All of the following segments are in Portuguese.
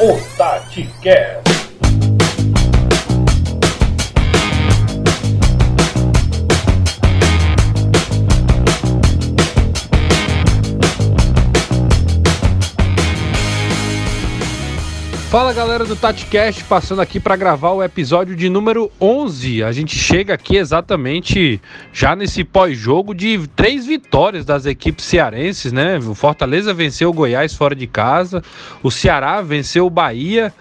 o TatiCast. Fala galera do TatiCast, passando aqui para gravar o episódio de número 11. A gente chega aqui exatamente já nesse pós-jogo de três vitórias das equipes cearenses, né? O Fortaleza venceu o Goiás fora de casa, o Ceará venceu o Bahia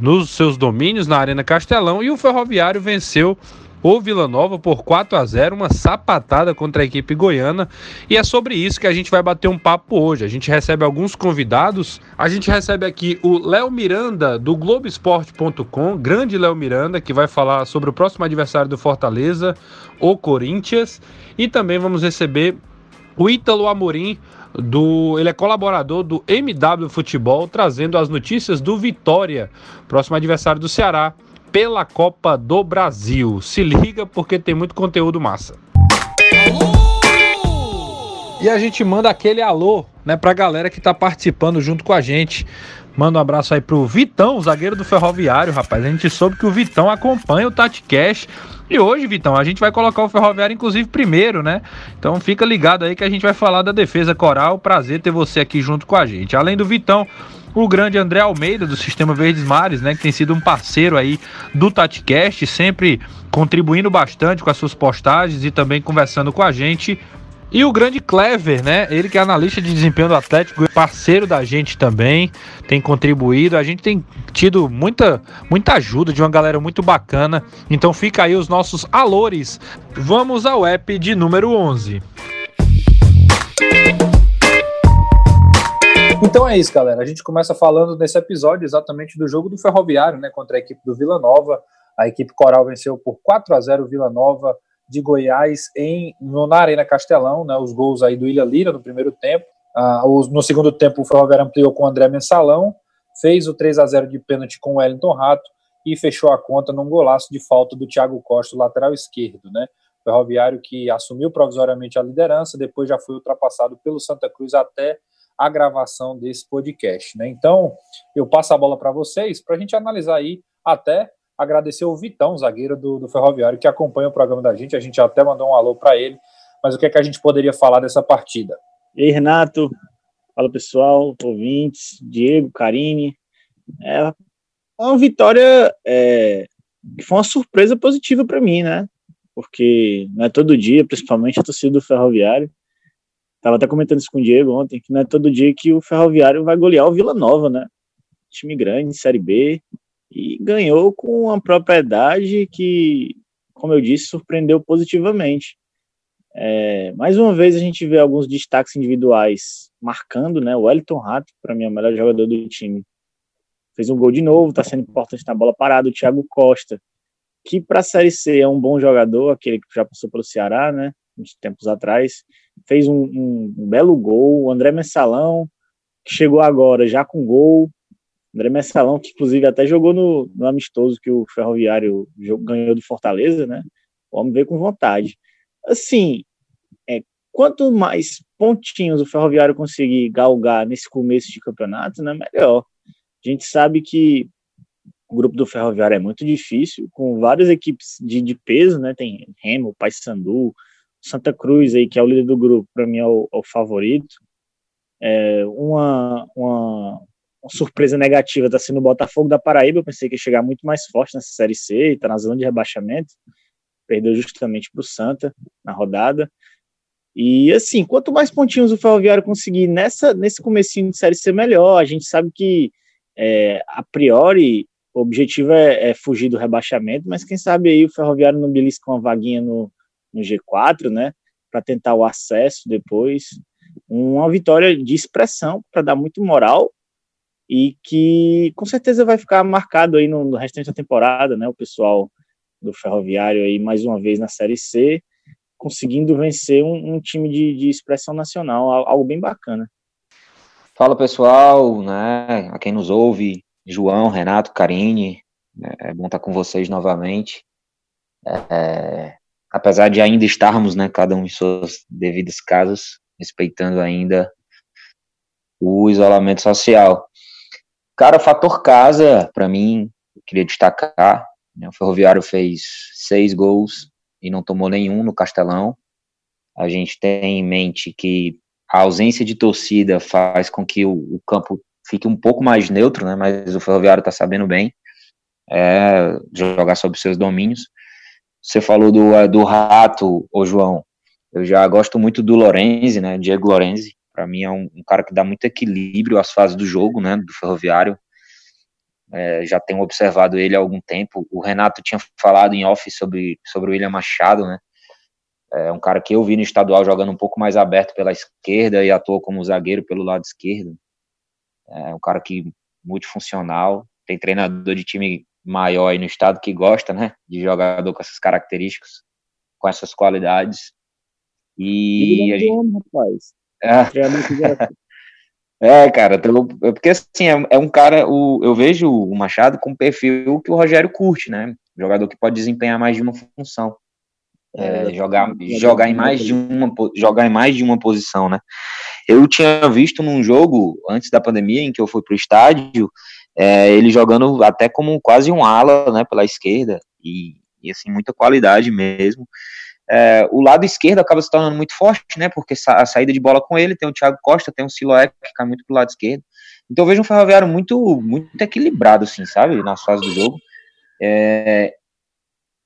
nos seus domínios na Arena Castelão e o Ferroviário venceu o Vila Nova por 4 a 0, uma sapatada contra a equipe goiana. E é sobre isso que a gente vai bater um papo hoje. A gente recebe alguns convidados. A gente recebe aqui o Léo Miranda do Globoesporte.com, grande Léo Miranda, que vai falar sobre o próximo adversário do Fortaleza, o Corinthians. E também vamos receber o Ítalo Amorim do, ele é colaborador do MW Futebol, trazendo as notícias do Vitória, próximo adversário do Ceará, pela Copa do Brasil. Se liga porque tem muito conteúdo massa. E a gente manda aquele alô, né, pra galera que tá participando junto com a gente. Manda um abraço aí pro Vitão, zagueiro do Ferroviário, rapaz. A gente soube que o Vitão acompanha o Tati Cash. E hoje, Vitão, a gente vai colocar o Ferroviário, inclusive, primeiro, né? Então fica ligado aí que a gente vai falar da defesa coral. Prazer ter você aqui junto com a gente. Além do Vitão, o grande André Almeida do Sistema Verdes Mares, né, que tem sido um parceiro aí do TatiCast, sempre contribuindo bastante com as suas postagens e também conversando com a gente. E o grande Clever, né? Ele que é analista de desempenho do Atlético, parceiro da gente também, tem contribuído. A gente tem tido muita, muita ajuda de uma galera muito bacana. Então fica aí os nossos alores. Vamos ao app de número 11. Então é isso, galera. A gente começa falando nesse episódio exatamente do jogo do Ferroviário, né, contra a equipe do Vila Nova. A equipe Coral venceu por 4 a 0 o Vila Nova de Goiás em no, na Arena Castelão, né, os gols aí do Ilha Lira no primeiro tempo. Ah, os, no segundo tempo o Ferroviário ampliou com o André Mensalão, fez o 3 a 0 de pênalti com o Wellington Rato e fechou a conta num golaço de falta do Thiago Costa, lateral esquerdo, né? Ferroviário que assumiu provisoriamente a liderança, depois já foi ultrapassado pelo Santa Cruz até a gravação desse podcast. Né? Então, eu passo a bola para vocês para a gente analisar aí, até agradecer o Vitão, zagueiro do, do, Ferroviário, que acompanha o programa da gente. A gente até mandou um alô para ele. Mas o que é que a gente poderia falar dessa partida? E aí, Renato. Fala pessoal, ouvintes, Diego, Karine. É uma vitória é, que foi uma surpresa positiva para mim, né? Porque não é todo dia, principalmente a torcida do Ferroviário, Tava até comentando isso com o Diego ontem, que não é todo dia que o Ferroviário vai golear o Vila Nova, né? Time grande, Série B, e ganhou com uma propriedade que, como eu disse, surpreendeu positivamente. É, mais uma vez a gente vê alguns destaques individuais marcando, né? O Wellington Rato, para mim, é o melhor jogador do time. Fez um gol de novo, está sendo importante na bola parada. O Thiago Costa, que para a Série C é um bom jogador, aquele que já passou pelo Ceará, né? Uns tempos atrás fez um, um, um belo gol. O André Messalão, que chegou agora já com gol. André Messalão, que inclusive até jogou no, no amistoso que o Ferroviário ganhou do Fortaleza, né? O homem veio com vontade. Assim, é, quanto mais pontinhos o Ferroviário conseguir galgar nesse começo de campeonato, né, melhor. A gente sabe que o grupo do Ferroviário é muito difícil, com várias equipes de, de peso, né? Tem Remo, Paysandu, Santa Cruz aí, que é o líder do grupo, para mim é o, é o favorito. É, uma, uma, uma, surpresa negativa está sendo o Botafogo da Paraíba. Eu pensei que ia chegar muito mais forte nessa Série C está na zona de rebaixamento. Perdeu justamente para o Santa na rodada. E assim, quanto mais pontinhos o Ferroviário conseguir nessa, nesse comecinho de Série C, melhor. A gente sabe que, é, a priori, o objetivo é, é, fugir do rebaixamento, mas quem sabe aí o Ferroviário não belisca uma vaguinha no, no G4, né, para tentar o acesso depois. Uma vitória de expressão para dar muito moral e que com certeza vai ficar marcado aí no, no restante da temporada, né, o pessoal do Ferroviário aí mais uma vez na Série C, conseguindo vencer um, um time de, de expressão nacional, algo bem bacana. Fala pessoal, né, a quem nos ouve, João, Renato, Karine, né, é bom estar com vocês novamente. É, apesar de ainda estarmos, né, cada um em suas devidas casas, respeitando ainda o isolamento social. Cara, fator casa, para mim, eu queria destacar. Né, o Ferroviário fez seis gols e não tomou nenhum no Castelão. A gente tem em mente que a ausência de torcida faz com que o, o campo fique um pouco mais neutro, né? Mas o Ferroviário está sabendo bem é, jogar sobre seus domínios. Você falou do, é, do Rato, ô João. Eu já gosto muito do Lorenzi, né? Diego Lorenzi. Para mim é um, um, cara que dá muito equilíbrio às fases do jogo, né? Do Ferroviário. É, já tenho observado ele há algum tempo. O Renato tinha falado em off sobre, sobre o William Machado, né? É um cara que eu vi no estadual jogando um pouco mais aberto pela esquerda e atuou como zagueiro pelo lado esquerdo. É um cara que multifuncional, tem treinador de time maior aí no estado que gosta, né, de jogador com essas características, com essas qualidades. E, a gente... Homem, rapaz. É. é, cara, porque assim, é, é, um cara, o, eu vejo o Machado com o perfil que o Rogério curte, né? Jogador que pode desempenhar mais de uma função. É, jogar, jogar em mais de uma jogar em mais de uma posição, né? Eu tinha visto num jogo antes da pandemia em que eu fui pro estádio, é, ele jogando até como quase um ala, né, pela esquerda e, e assim muita qualidade mesmo. É, o lado esquerdo acaba se tornando muito forte, né? Porque a saída de bola com ele tem o Thiago Costa, tem o Siloé que cai muito pro lado esquerdo. Então eu vejo um Ferroviário muito muito equilibrado, assim, sabe, nas fases do jogo. É,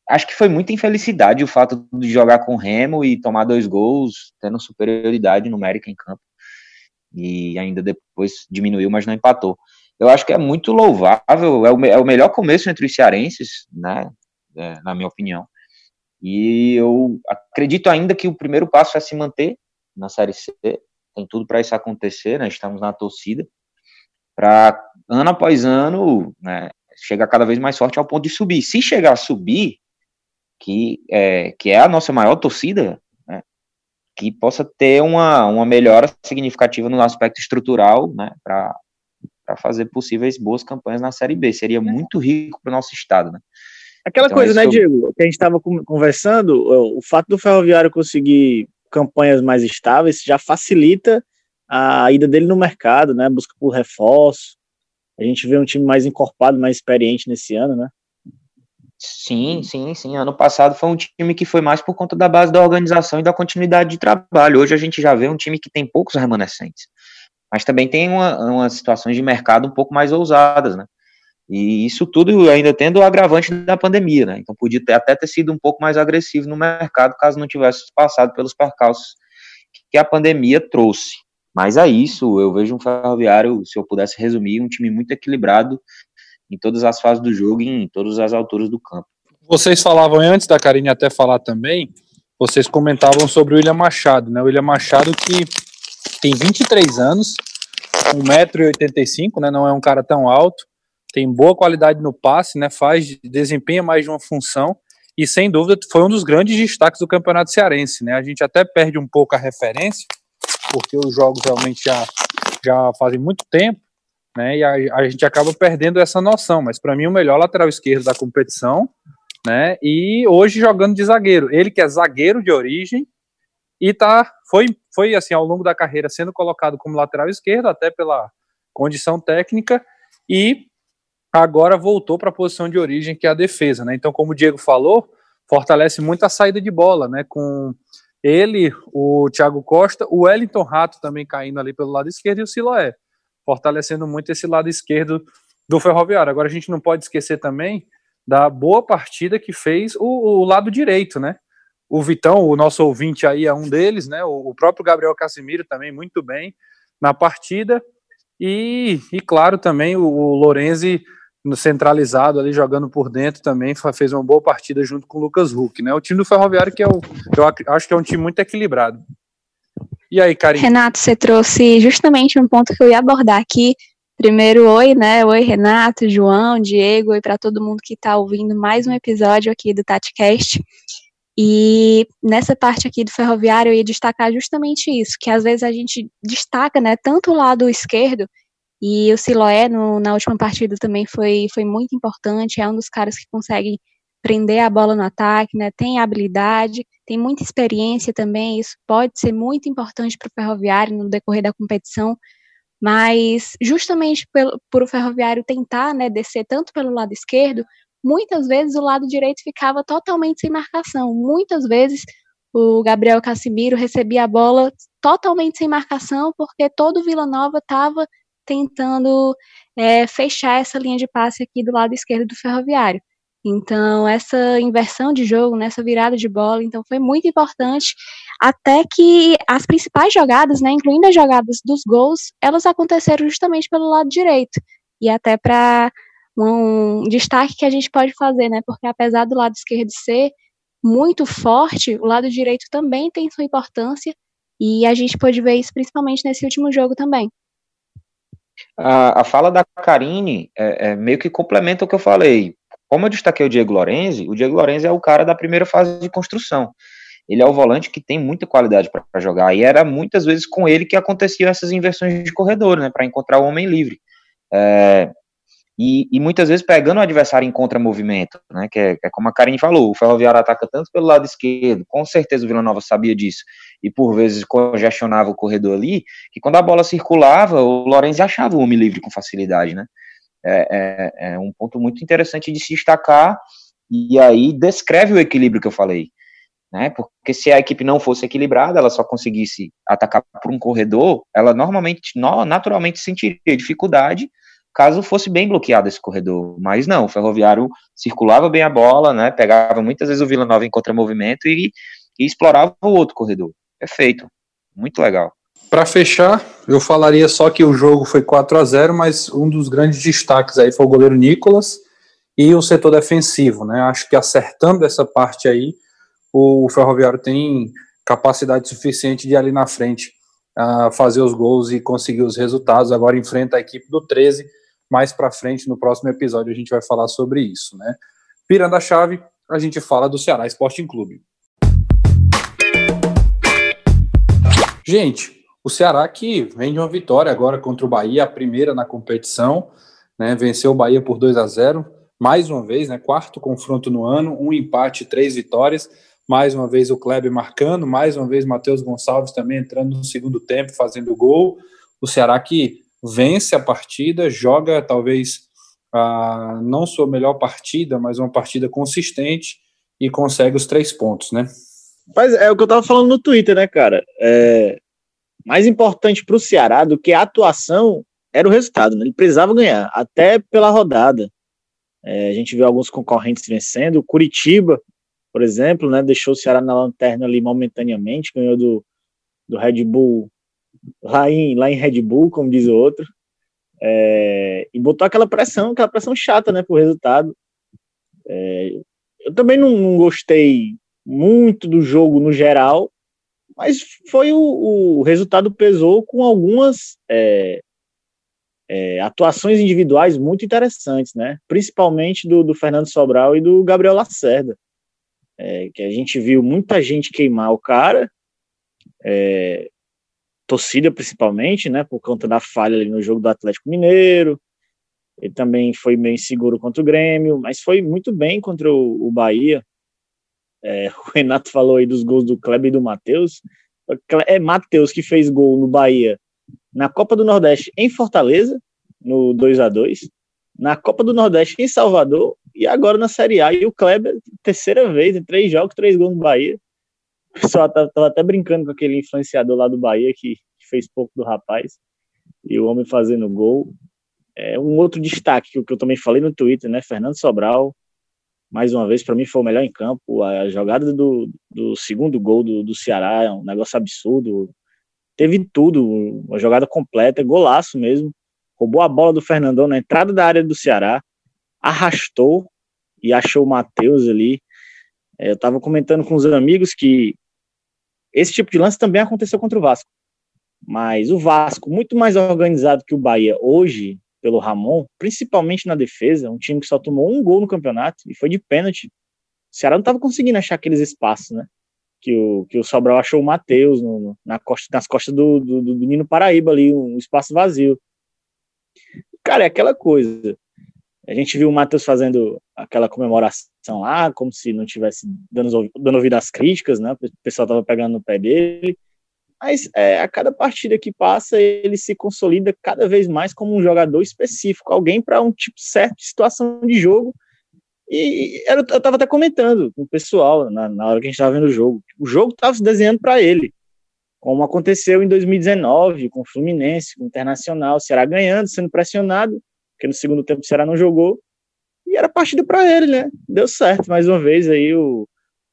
acho que foi muita infelicidade o fato de jogar com o Remo e tomar dois gols, tendo superioridade numérica em campo. E ainda depois diminuiu, mas não empatou. Eu acho que é muito louvável, é o, é o melhor começo entre os cearenses, né, é, na minha opinião. E eu acredito ainda que o primeiro passo é se manter na Série C, tem tudo para isso acontecer, né, estamos na torcida, para ano após ano, né, chegar cada vez mais forte ao ponto de subir. Se chegar a subir, que é, que é a nossa maior torcida, né, que possa ter uma, uma melhora significativa no aspecto estrutural, né, para fazer possíveis boas campanhas na Série B. Seria muito rico para o nosso estado, né? Aquela então, coisa, né, Diego, que a gente estava conversando, o fato do Ferroviário conseguir campanhas mais estáveis já facilita a ida dele no mercado, né, busca por reforço. A gente vê um time mais encorpado, mais experiente nesse ano, né? Sim, sim, sim. Ano passado foi um time que foi mais por conta da base da organização e da continuidade de trabalho. Hoje a gente já vê um time que tem poucos remanescentes, mas também tem uma, umas situações de mercado um pouco mais ousadas, né? E isso tudo ainda tendo o agravante da pandemia, né? Então podia ter, até ter sido um pouco mais agressivo no mercado caso não tivesse passado pelos percalços que a pandemia trouxe. Mas é isso, eu vejo um ferroviário, se eu pudesse resumir, um time muito equilibrado em todas as fases do jogo e em todas as alturas do campo. Vocês falavam antes da Karine até falar também, vocês comentavam sobre o William Machado, né? O William Machado que tem 23 anos, 1,85m, né? Não é um cara tão alto, tem boa qualidade no passe, né? Faz, desempenha mais de uma função e sem dúvida foi um dos grandes destaques do Campeonato Cearense, né? A gente até perde um pouco a referência, porque os jogos realmente já, já fazem muito tempo, né? E a, a gente acaba perdendo essa noção. Mas para mim, o melhor lateral esquerdo da competição, né? E hoje jogando de zagueiro. Ele que é zagueiro de origem e tá, foi, foi assim, ao longo da carreira sendo colocado como lateral esquerdo, até pela condição técnica, e agora voltou para a posição de origem, que é a defesa, né? Então, como o Diego falou, fortalece muito a saída de bola, né? Com ele, o Thiago Costa, o Wellington Rato também caindo ali pelo lado esquerdo e o Siloé fortalecendo muito esse lado esquerdo do Ferroviário. Agora a gente não pode esquecer também da boa partida que fez o, o lado direito, né? O Vitão, o nosso ouvinte aí é um deles, né? O, próprio Gabriel Casimiro também muito bem na partida. E, e claro, também o, o Lorenzi centralizado ali jogando por dentro também fez uma boa partida junto com o Lucas Huck, né? O time do Ferroviário que é o, eu acho que é um time muito equilibrado. E aí, Karim? Renato, você trouxe justamente um ponto que eu ia abordar aqui. Primeiro, oi, né? Oi, Renato, João, Diego, oi para todo mundo que está ouvindo mais um episódio aqui do TatiCast. E nessa parte aqui do ferroviário eu ia destacar justamente isso, que às vezes a gente destaca, né, tanto o lado esquerdo, e o Siloé no, na última partida também foi, foi muito importante, é um dos caras que consegue prender a bola no ataque, né? Tem habilidade, tem muita experiência também, isso pode ser muito importante para o ferroviário no decorrer da competição. Mas justamente pelo, por o ferroviário tentar né, descer tanto pelo lado esquerdo, muitas vezes o lado direito ficava totalmente sem marcação. Muitas vezes o Gabriel Casimiro recebia a bola totalmente sem marcação, porque todo o Vila Nova estava tentando é, fechar essa linha de passe aqui do lado esquerdo do ferroviário. Então, essa inversão de jogo, nessa virada de bola, então foi muito importante, até que as principais jogadas, né, incluindo as jogadas dos gols, elas aconteceram justamente pelo lado direito. E até para um destaque que a gente pode fazer, né, porque apesar do lado esquerdo ser muito forte, o lado direito também tem sua importância, e a gente pôde ver isso principalmente nesse último jogo também. A, a fala da Karine é, é meio que complementa o que eu falei como eu destaquei o Diego Lorenzi, o Diego Lorenzi é o cara da primeira fase de construção. Ele é o volante que tem muita qualidade para jogar, e era muitas vezes com ele que aconteciam essas inversões de corredor, né, para encontrar o homem livre. É, e, e, muitas vezes pegando o adversário em contra-movimento, né, que é, é, como a Karine falou, o Ferroviário ataca tanto pelo lado esquerdo, com certeza o Vila Nova sabia disso, e por vezes congestionava o corredor ali, que quando a bola circulava, o Lorenzi achava o homem livre com facilidade, né, é, é, é um ponto muito interessante de se destacar, e aí descreve o equilíbrio que eu falei. Né? Porque se a equipe não fosse equilibrada, ela só conseguisse atacar por um corredor, ela normalmente, naturalmente sentiria dificuldade caso fosse bem bloqueado esse corredor. Mas não, o Ferroviário circulava bem a bola, né? Pegava muitas vezes o Vila Nova em contramovimento e, e explorava o outro corredor. Perfeito. Muito legal. Para fechar, eu falaria só que o jogo foi 4 a 0 mas um dos grandes destaques aí foi o goleiro Nicolas e o setor defensivo, né? Acho que acertando essa parte aí, o Ferroviário tem capacidade suficiente de ali na frente uh, fazer os gols e conseguir os resultados. Agora enfrenta a equipe do 13. Mais para frente, no próximo episódio, a gente vai falar sobre isso, né? Virando a chave, a gente fala do Ceará Sporting Clube. Gente, o Ceará que vem de uma vitória agora contra o Bahia, a primeira na competição, né? Venceu o Bahia por 2 a 0 mais uma vez, né? Quarto confronto no ano, um empate, três vitórias. Mais uma vez o Kleber marcando, mais uma vez Matheus Gonçalves também entrando no segundo tempo, fazendo gol. O Ceará que vence a partida, joga talvez a, não sua melhor partida, mas uma partida consistente e consegue os três pontos, né? Mas é o que eu tava falando no Twitter, né, cara? É, mais importante para o Ceará do que a atuação era o resultado. Né? Ele precisava ganhar, até pela rodada. É, a gente viu alguns concorrentes vencendo. O Curitiba, por exemplo, né, deixou o Ceará na lanterna ali momentaneamente, ganhou do, do Red Bull lá em, lá em Red Bull, como diz o outro. É, e botou aquela pressão, aquela pressão chata, né, pro resultado. É, eu também não, não, gostei muito do jogo no geral, mas foi o, o resultado pesou com algumas é, é, atuações individuais muito interessantes, né? Principalmente do, do Fernando Sobral e do Gabriel Lacerda, é, que a gente viu muita gente queimar o cara, é, torcida principalmente, né? Por conta da falha no jogo do Atlético Mineiro. Ele também foi meio inseguro contra o Grêmio, mas foi muito bem contra o, o Bahia. É, o Renato falou aí dos gols do Kleber e do Matheus. É Matheus que fez gol no Bahia na Copa do Nordeste em Fortaleza, no 2 a 2 na Copa do Nordeste em Salvador e agora na Série A. E o Kleber, terceira vez, em três jogos, três gols no Bahia. O pessoal tava, tava até brincando com aquele influenciador lá do Bahia que, que, fez pouco do rapaz. E o homem fazendo gol. É um outro destaque que, que eu também falei no Twitter, né? Fernando Sobral, mais uma vez, para mim foi o melhor em campo. A jogada do, do segundo gol do, do Ceará é um negócio absurdo. Teve tudo, uma jogada completa, golaço mesmo. Roubou a bola do Fernandão na entrada da área do Ceará, arrastou e achou o Matheus ali. É, eu estava comentando com os amigos que esse tipo de lance também aconteceu contra o Vasco. Mas o Vasco, muito mais organizado que o Bahia hoje, pelo Ramon, principalmente na defesa, um time que só tomou um gol no campeonato e foi de pênalti. O Ceará não estava conseguindo achar aqueles espaços, né? Que o, que o Sobral achou o Matheus na costa, nas costas do, do, do, Nino Paraíba ali, um espaço vazio. Cara, é aquela coisa. A gente viu o Matheus fazendo aquela comemoração lá, como se não tivesse dando, dando ouvido às críticas, né? O pessoal tava pegando no pé dele. Mas é, a cada partida que passa, ele se consolida cada vez mais como um jogador específico, alguém para um tipo certo de situação de jogo. E eu estava até comentando com o pessoal na, na hora que a gente estava vendo o jogo. O jogo estava se desenhando para ele, como aconteceu em 2019 com o Fluminense, com o Internacional, o Ceará ganhando, sendo pressionado, porque no segundo tempo o Ceará não jogou. E era partida para ele, né? Deu certo mais uma vez aí o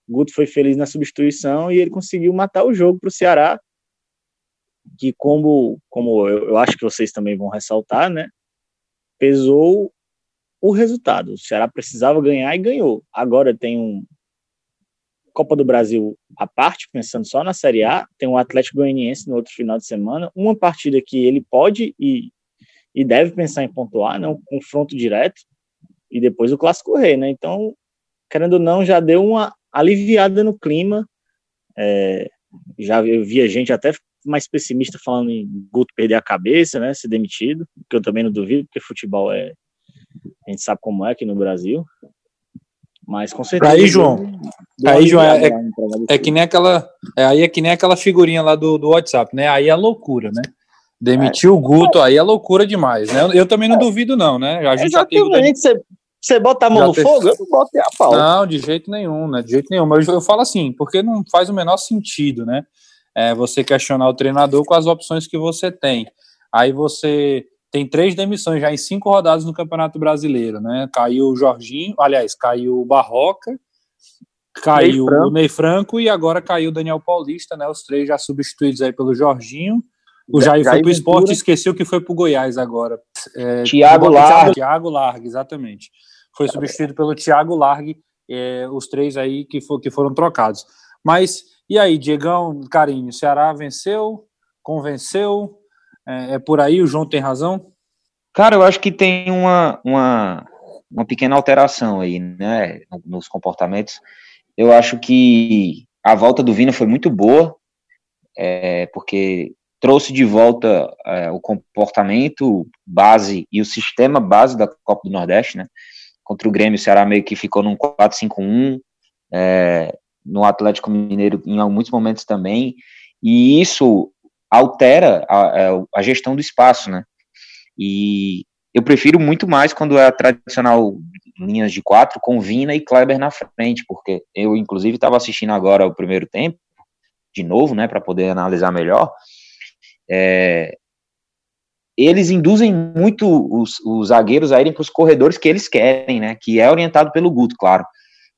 Guto foi feliz na substituição e ele conseguiu matar o jogo para o Ceará que como, como eu, eu acho que vocês também vão ressaltar, né, pesou o resultado. O Ceará precisava ganhar e ganhou. Agora tem um Copa do Brasil à parte, pensando só na Série A, tem um Atlético Goianiense no outro final de semana, uma partida que ele pode e, e deve pensar em pontuar, né, um confronto direto, e depois o Clássico Rei, né? Então, querendo ou não, já deu uma aliviada no clima. É, já eu via gente até mais pessimista falando em Guto perder a cabeça, né, ser demitido, que eu também não duvido, porque futebol é a gente sabe como é aqui no Brasil. Mas com certeza. Aí, João. Aí, João, é, é, é, que nem aquela. É, aí é que nem aquela figurinha lá do, do WhatsApp, né? Aí é loucura, né? Demitir é. o Guto, aí é loucura demais, né? Eu, também não é. duvido, não, né? A gente Exatamente, teve... você, você bota a mão já no teve... fogo, eu não boto a pau. Não, de jeito nenhum, né? De jeito nenhum. Mas eu, eu falo assim, porque não faz o menor sentido, né? é, você questionar o treinador com as opções que você tem. Aí você tem três demissões já em cinco rodadas no Campeonato Brasileiro, né? Caiu o Jorginho, aliás, caiu o Barroca, caiu Ney o Ney Franco e agora caiu o Daniel Paulista, né? Os três já substituídos aí pelo Jorginho. O Jair, Jair foi pro esporte, esqueceu que foi pro Goiás agora. É, Tiago Largue. Tiago Largue, exatamente. Foi substituído pelo Tiago Largue, é, os três aí que, for, que foram trocados. Mas e aí, Diegão, Carinho, o Ceará venceu, convenceu, é, é, por aí, o João tem razão? Cara, eu acho que tem uma, uma, uma pequena alteração aí, né, nos comportamentos. Eu acho que a volta do Vina foi muito boa, é, porque trouxe de volta é, o comportamento base e o sistema base da Copa do Nordeste, né? Contra o Grêmio, o Ceará meio que ficou num 4-5-1, é, no Atlético Mineiro em muitos momentos também, e isso altera a, é, a, gestão do espaço, né? E eu prefiro muito mais quando é a tradicional linhas de quatro com Vina e Kleber na frente, porque eu, inclusive, estava assistindo agora o primeiro tempo, de novo, né, para poder analisar melhor. É, eles induzem muito os, os zagueiros a irem para os corredores que eles querem, né, que é orientado pelo Guto, claro.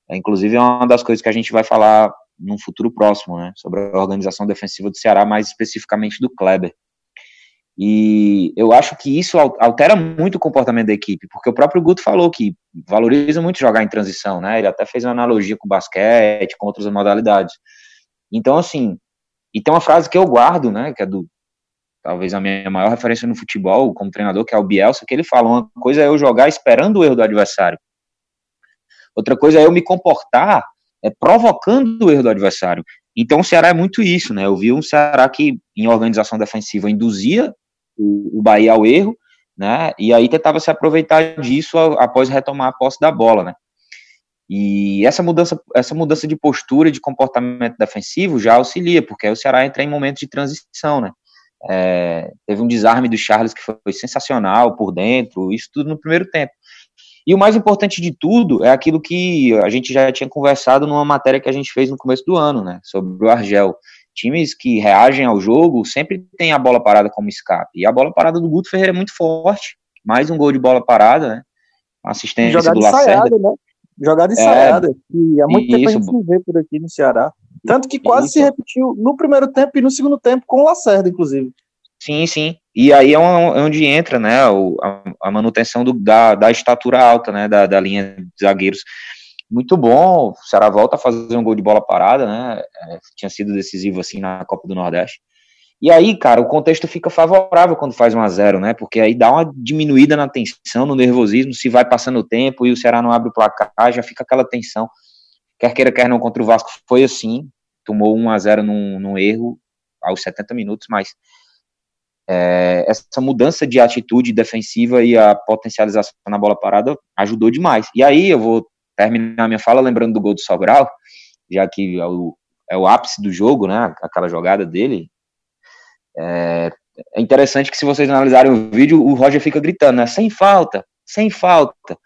É, inclusive, é uma das coisas que a gente vai falar num futuro próximo, né, sobre a organização defensiva do Ceará, mais especificamente do Kleber. E eu acho que isso altera muito o comportamento da equipe, porque o próprio Guto falou que valoriza muito jogar em transição, né? Ele até fez uma analogia com o basquete, com outras modalidades. Então, assim, e tem uma frase que eu guardo, né, que é do talvez a minha maior referência no futebol como treinador, que é o Bielsa, que ele fala uma coisa é eu jogar esperando o erro do adversário, Outra coisa é eu me comportar é, provocando o erro do adversário. Então o Ceará é muito isso, né? Eu vi um Ceará que, em organização defensiva, induzia o, o Bahia ao erro, né? E aí tentava se aproveitar disso após retomar a posse da bola, né? E essa mudança, essa mudança de postura de comportamento defensivo já auxilia, porque aí o Ceará entra em momentos de transição, né? É, teve um desarme do Charles que foi sensacional por dentro, isso tudo no primeiro tempo. E o mais importante de tudo é aquilo que a gente já tinha conversado numa matéria que a gente fez no começo do ano, né, sobre o Argel. Times que reagem ao jogo sempre tem a bola parada como escape. E a bola parada do Guto Ferreira é muito forte. Mais um gol de bola parada, né? Assistência Jogada do Lacerda. Né? Jogada ensaiada, é, que há muito tempo isso. a gente não vê por aqui no Ceará. Tanto que quase isso. se repetiu no primeiro tempo e no segundo tempo com o Lacerda, inclusive. Sim, sim. E aí é, é onde entra, né, a, a manutenção do, da, da estatura alta, né, da, da linha de zagueiros. Muito bom, o Ceará volta a fazer um gol de bola parada, né, é, tinha sido decisivo, assim, na Copa do Nordeste. E aí, cara, o contexto fica favorável quando faz 1 a 0 né, porque aí dá uma diminuída na tensão, no nervosismo, se vai passando o tempo e o Ceará não abre o placar, já fica aquela tensão. Quer queira, quer não, contra o Vasco foi assim, tomou 1 a 0 num, num erro aos 70 minutos, mas é, essa mudança de atitude defensiva e a potencialização na bola parada ajudou demais. E aí eu vou terminar minha fala lembrando do gol do Sobral, já que é o, é o ápice do jogo, né, aquela jogada dele, É, é interessante que se vocês analisarem o vídeo, o Roger fica gritando, né? Sem falta, sem falta.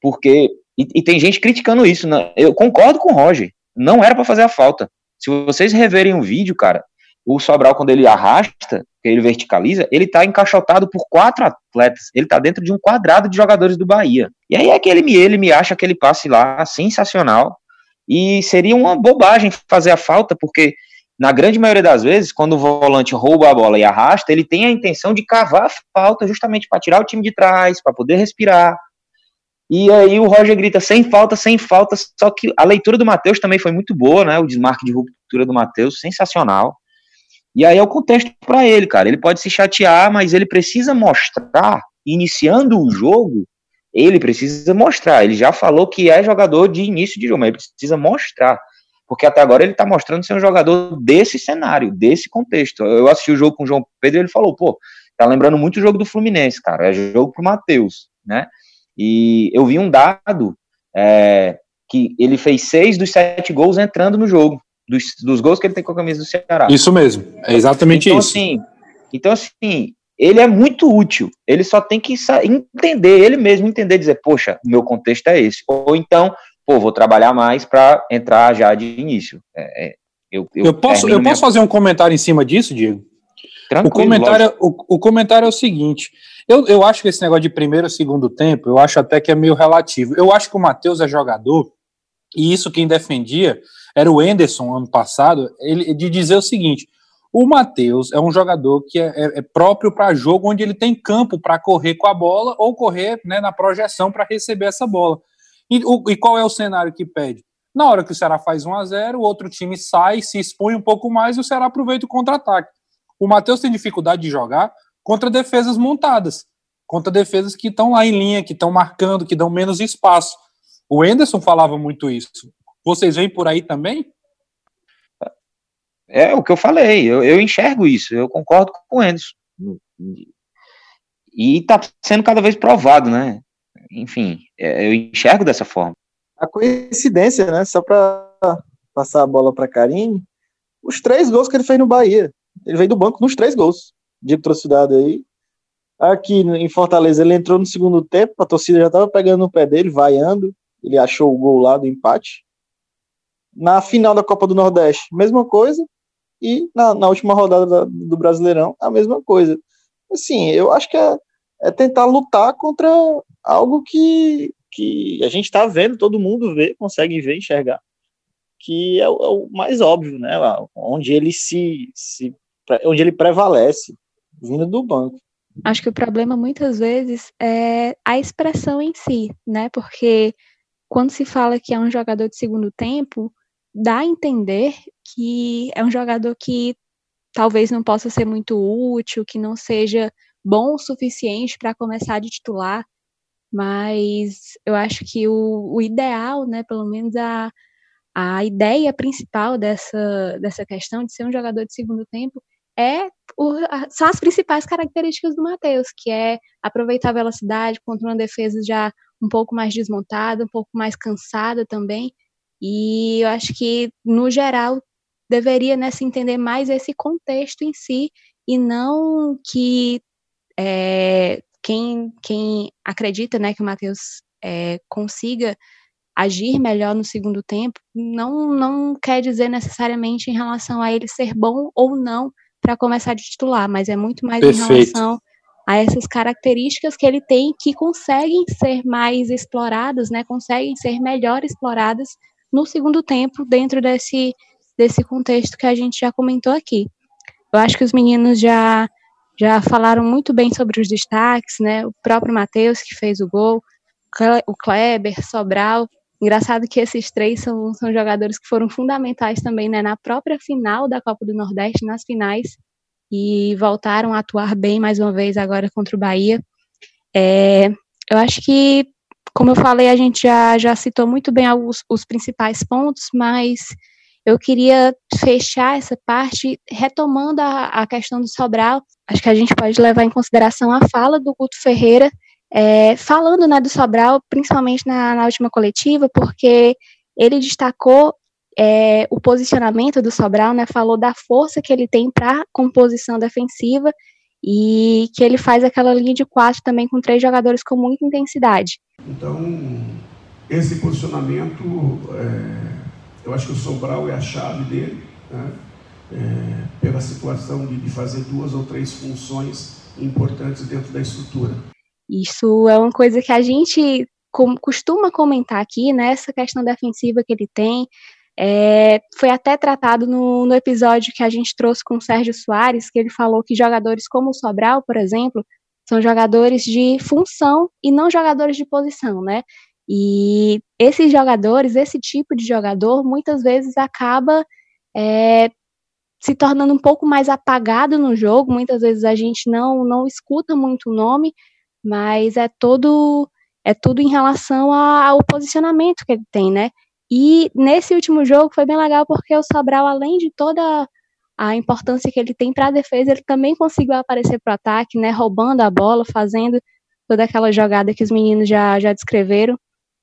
Porque. E, e tem gente criticando isso, né? Eu concordo com o Roger. Não era para fazer a falta. Se vocês reverem o vídeo, cara, o Sobral, quando ele arrasta, ele verticaliza, ele tá encaixotado por quatro atletas. Ele tá dentro de um quadrado de jogadores do Bahia. E aí é que ele me, ele me acha aquele passe lá sensacional. E seria uma bobagem fazer a falta, porque na grande maioria das vezes, quando o volante rouba a bola e arrasta, ele tem a intenção de cavar a falta justamente para tirar o time de trás, para poder respirar. E aí o Roger grita sem falta, sem falta, só que a leitura do Matheus também foi muito boa, né? O desmarque de ruptura do Matheus, sensacional. E aí é o contexto para ele, cara. Ele pode se chatear, mas ele precisa mostrar, iniciando o jogo, ele precisa mostrar. Ele já falou que é jogador de início de jogo, mas ele precisa mostrar porque até agora ele está mostrando ser um jogador desse cenário, desse contexto. Eu assisti o jogo com o João Pedro e ele falou, pô, tá lembrando muito o jogo do Fluminense, cara, é jogo pro Matheus, né? E eu vi um dado é, que ele fez seis dos sete gols entrando no jogo, dos, dos gols que ele tem com a camisa do Ceará. Isso mesmo, é exatamente então, isso. Assim, então, assim, ele é muito útil. Ele só tem que entender, ele mesmo entender, dizer, poxa, meu contexto é esse. Ou então, pô, vou trabalhar mais para entrar já de início. É, é, eu, eu, eu, posso, eu minha... posso fazer um comentário em cima disso, Diego? Tranquilo, o comentário, o, o, comentário é o seguinte: eu, eu acho que esse negócio de primeiro e segundo tempo, eu acho até que é meio relativo. Eu acho que o Matheus é jogador, e isso quem defendia era o Enderson ano passado, ele, de dizer o seguinte: o Matheus é um jogador que é, é, é próprio para jogo onde ele tem campo para correr com a bola ou correr né, na projeção para receber essa bola. E, o, e qual é o cenário que pede? Na hora que o Ceará faz 1 a 0 o outro time sai, se expõe um pouco mais e o Ceará aproveita o contra-ataque. O Matheus tem dificuldade de jogar contra defesas montadas, contra defesas que estão lá em linha, que estão marcando, que dão menos espaço. O Enderson falava muito isso. Vocês veem por aí também? É o que eu falei, eu, eu enxergo isso, eu concordo com o Enderson. E está sendo cada vez provado, né? enfim, é, eu enxergo dessa forma. A coincidência, né? Só para passar a bola para Karine, os três gols que ele fez no Bahia. Ele veio do banco nos três gols. Diego trouxe o dado aí. Aqui em Fortaleza, ele entrou no segundo tempo, a torcida já estava pegando no pé dele, vaiando. Ele achou o gol lá do empate. Na final da Copa do Nordeste, mesma coisa. E na, na última rodada do Brasileirão, a mesma coisa. Assim, eu acho que é, é tentar lutar contra algo que, que a gente está vendo, todo mundo vê, consegue ver, enxergar, que é o, é o, mais óbvio, né? Onde ele se, se onde ele prevalece, vindo do banco. Acho que o problema muitas vezes é a expressão em si, né? Porque quando se fala que é um jogador de segundo tempo, dá a entender que é um jogador que talvez não possa ser muito útil, que não seja bom o suficiente para começar de titular, mas eu acho que o, o ideal, né, pelo menos a, a ideia principal dessa, dessa questão de ser um jogador de segundo tempo é o, são as principais características do Matheus, que é aproveitar a velocidade contra uma defesa já um pouco mais desmontada, um pouco mais cansada também. E eu acho que, no geral, deveria né, se entender mais esse contexto em si e não que é, quem, quem acredita né, que o Matheus é, consiga agir melhor no segundo tempo, não, não quer dizer necessariamente em relação a ele ser bom ou não para começar de titular, mas é muito mais Perfeito. em relação a essas características que ele tem que conseguem ser mais exploradas, né, conseguem ser melhor exploradas no segundo tempo dentro desse, desse contexto que a gente já comentou aqui. Eu acho que os meninos já já falaram muito bem sobre os destaques, né? O próprio Matheus, que fez o gol, o Kleber, Sobral. Engraçado que esses três são, são jogadores que foram fundamentais também né, na própria final da Copa do Nordeste, nas finais, e voltaram a atuar bem mais uma vez agora contra o Bahia. É, eu acho que, como eu falei, a gente já, já citou muito bem alguns, os principais pontos, mas eu queria fechar essa parte retomando a, a questão do Sobral. Acho que a gente pode levar em consideração a fala do Guto Ferreira, é, falando né, do Sobral, principalmente na, na última coletiva, porque ele destacou é, o posicionamento do Sobral, né, falou da força que ele tem para composição defensiva e que ele faz aquela linha de quatro também com três jogadores com muita intensidade. Então, esse posicionamento, é, eu acho que o Sobral é a chave dele, né? é, pela situação de, de fazer duas ou três funções importantes dentro da estrutura. Isso é uma coisa que a gente costuma comentar aqui, né? Essa questão defensiva que ele tem. É, foi até tratado no, no, episódio que a gente trouxe com o Sérgio Soares, que ele falou que jogadores como o Sobral, por exemplo, são jogadores de função e não jogadores de posição, né? E esses jogadores, esse tipo de jogador, muitas vezes acaba é, se tornando um pouco mais apagado no jogo. Muitas vezes a gente não, não escuta muito o nome, mas é todo é tudo em relação ao posicionamento que ele tem, né? E nesse último jogo foi bem legal porque o Sobral, além de toda a importância que ele tem para a defesa, ele também conseguiu aparecer para o ataque, né? Roubando a bola, fazendo toda aquela jogada que os meninos já, já descreveram.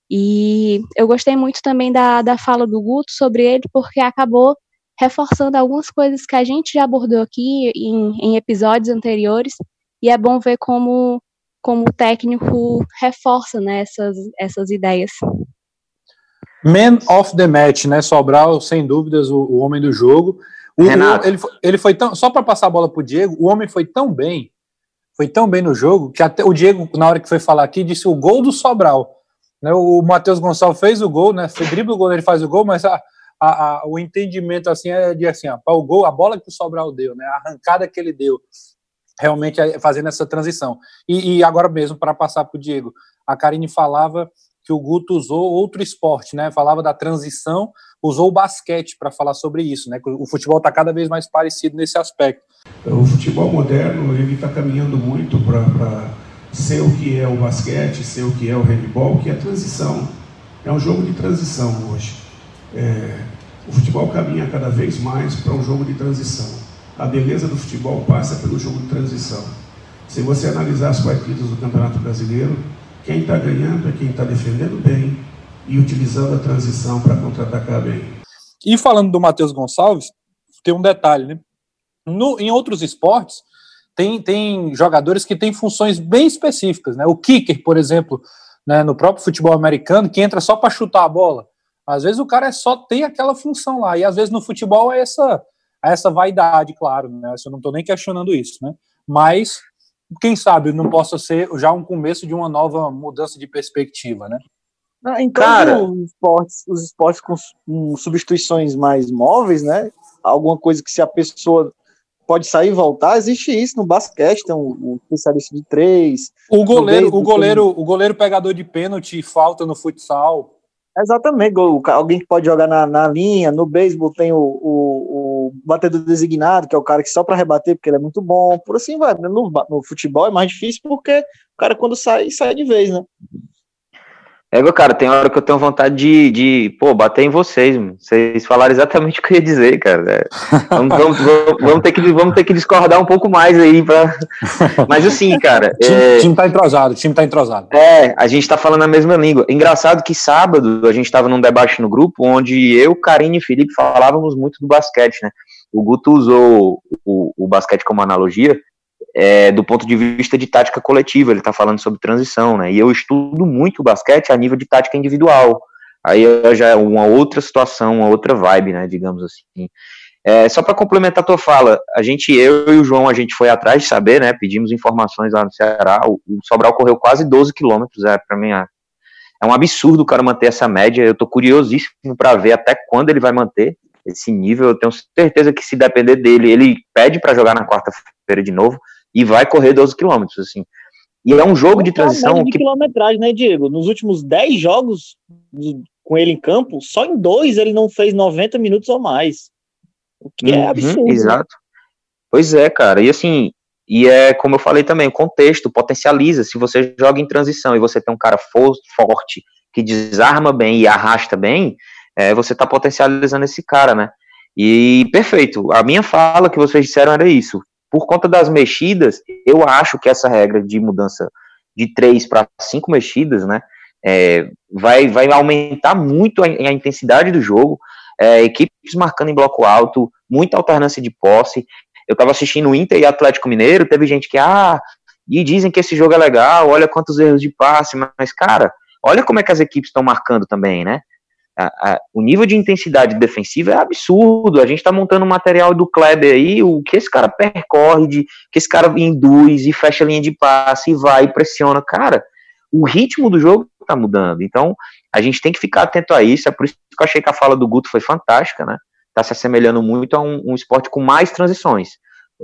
E eu gostei muito também da, da fala do Guto sobre ele, porque acabou reforçando algumas coisas que a gente já abordou aqui em, em episódios anteriores, e é bom ver como, como o técnico reforça né, essas, essas ideias. Man of the match, né? Sobral, sem dúvidas, o, o homem do jogo. O, Renato. O, ele, ele foi tão. Só para passar a bola pro Diego, o homem foi tão bem, foi tão bem no jogo, que até o Diego, na hora que foi falar aqui, disse o gol do Sobral. Né, o Matheus Gonçalves fez o gol, né? Foi drible o gol, ele faz o gol, mas a, a, a, o entendimento assim é de assim, ó, o gol, a bola que o Sobral deu, né? A arrancada que ele deu, realmente é fazendo essa transição. E, e agora mesmo, para passar para o Diego, a Karine falava que o Guto usou outro esporte, né? Falava da transição, usou o basquete para falar sobre isso, né? O futebol está cada vez mais parecido nesse aspecto. O futebol moderno ele está caminhando muito para ser o que é o basquete, ser o que é o handball, que é a transição. É um jogo de transição hoje. É, o futebol caminha cada vez mais para um jogo de transição. A beleza do futebol passa pelo jogo de transição. Se você analisar as partidas do Campeonato Brasileiro, quem está ganhando é quem está defendendo bem e utilizando a transição para contra-atacar bem. E falando do Matheus Gonçalves, tem um detalhe, né? No, em outros esportes, tem, tem jogadores que têm funções bem específicas, né? O kicker, por exemplo, né, no próprio futebol americano, que entra só para chutar a bola. Às vezes o cara é só tem aquela função lá, e às vezes no futebol é essa, é essa vaidade, claro, né? Eu não estou nem questionando isso, né? Mas quem sabe não possa ser já um começo de uma nova mudança de perspectiva, né? Ah, então, Cara, os esportes, os esportes com, com, substituições mais móveis, né? Alguma coisa que se a pessoa pode sair e voltar, existe isso no basquete, tem um, um especialista de três. O goleiro, o goleiro, o goleiro pegador de pênalti falta no futsal. Exatamente, alguém que pode jogar na, na linha, no beisebol tem o, o, o, batedor designado, que é o cara que só para rebater, porque ele é muito bom, por assim vai. No, no futebol é mais difícil porque o cara quando sai, sai de vez, né? É, cara, tem hora que eu tenho vontade de, de pô, bater em vocês, mano. Vocês falaram exatamente o que eu ia dizer, cara. É, vamos, vamos, vamos, vamos, ter que, vamos ter que discordar um pouco mais aí, pra... mas assim, cara... O time, é... time tá entrosado, o time tá entrosado. É, a gente tá falando a mesma língua. Engraçado que sábado a gente tava num debate no grupo, onde eu, Karine e Felipe falávamos muito do basquete, né? O Guto usou o, o basquete como analogia, é, do ponto de vista de tática coletiva, ele está falando sobre transição, né? E eu estudo muito basquete a nível de tática individual. Aí já é uma outra situação, uma outra vibe, né? Digamos assim. É, só para complementar a tua fala, a gente, eu e o João, a gente foi atrás de saber, né? Pedimos informações lá no Ceará. O, o Sobral correu quase 12 quilômetros, é para mim é, é um absurdo o cara manter essa média. Eu tô curiosíssimo para ver até quando ele vai manter esse nível. Eu tenho certeza que se depender dele, ele pede para jogar na quarta-feira de novo e vai correr 12 quilômetros, assim. E é um jogo de transição. De que... quilometragem, né, Diego? Nos últimos 10 jogos com ele em campo, só em dois ele não fez 90 minutos ou mais. O que é uhum, absurdo. Exato. Pois é, cara. E assim, e é como eu falei também, o contexto potencializa. Se você joga em transição e você tem um cara forte, que desarma bem e arrasta bem, é, você está potencializando esse cara, né? E perfeito. A minha fala que vocês disseram era isso por conta das mexidas, eu acho que essa regra de mudança de três para cinco mexidas, né, é, vai, vai aumentar muito a, a, intensidade do jogo. é, equipes marcando em bloco alto, muita alternância de posse. Eu estava assistindo o Inter e Atlético Mineiro, teve gente que, ah, e dizem que esse jogo é legal, olha quantos erros de passe, mas, cara, olha como é que as equipes estão marcando também, né? A, a, o nível de intensidade defensiva é absurdo. A gente está montando o material do Kleber aí, o que esse cara percorre, de, que esse cara induz e fecha a linha de passe e vai e pressiona. Cara, o ritmo do jogo está mudando. Então, a gente tem que ficar atento a isso. É por isso que eu achei que a fala do Guto foi fantástica, né? Está se assemelhando muito a um, um esporte com mais transições.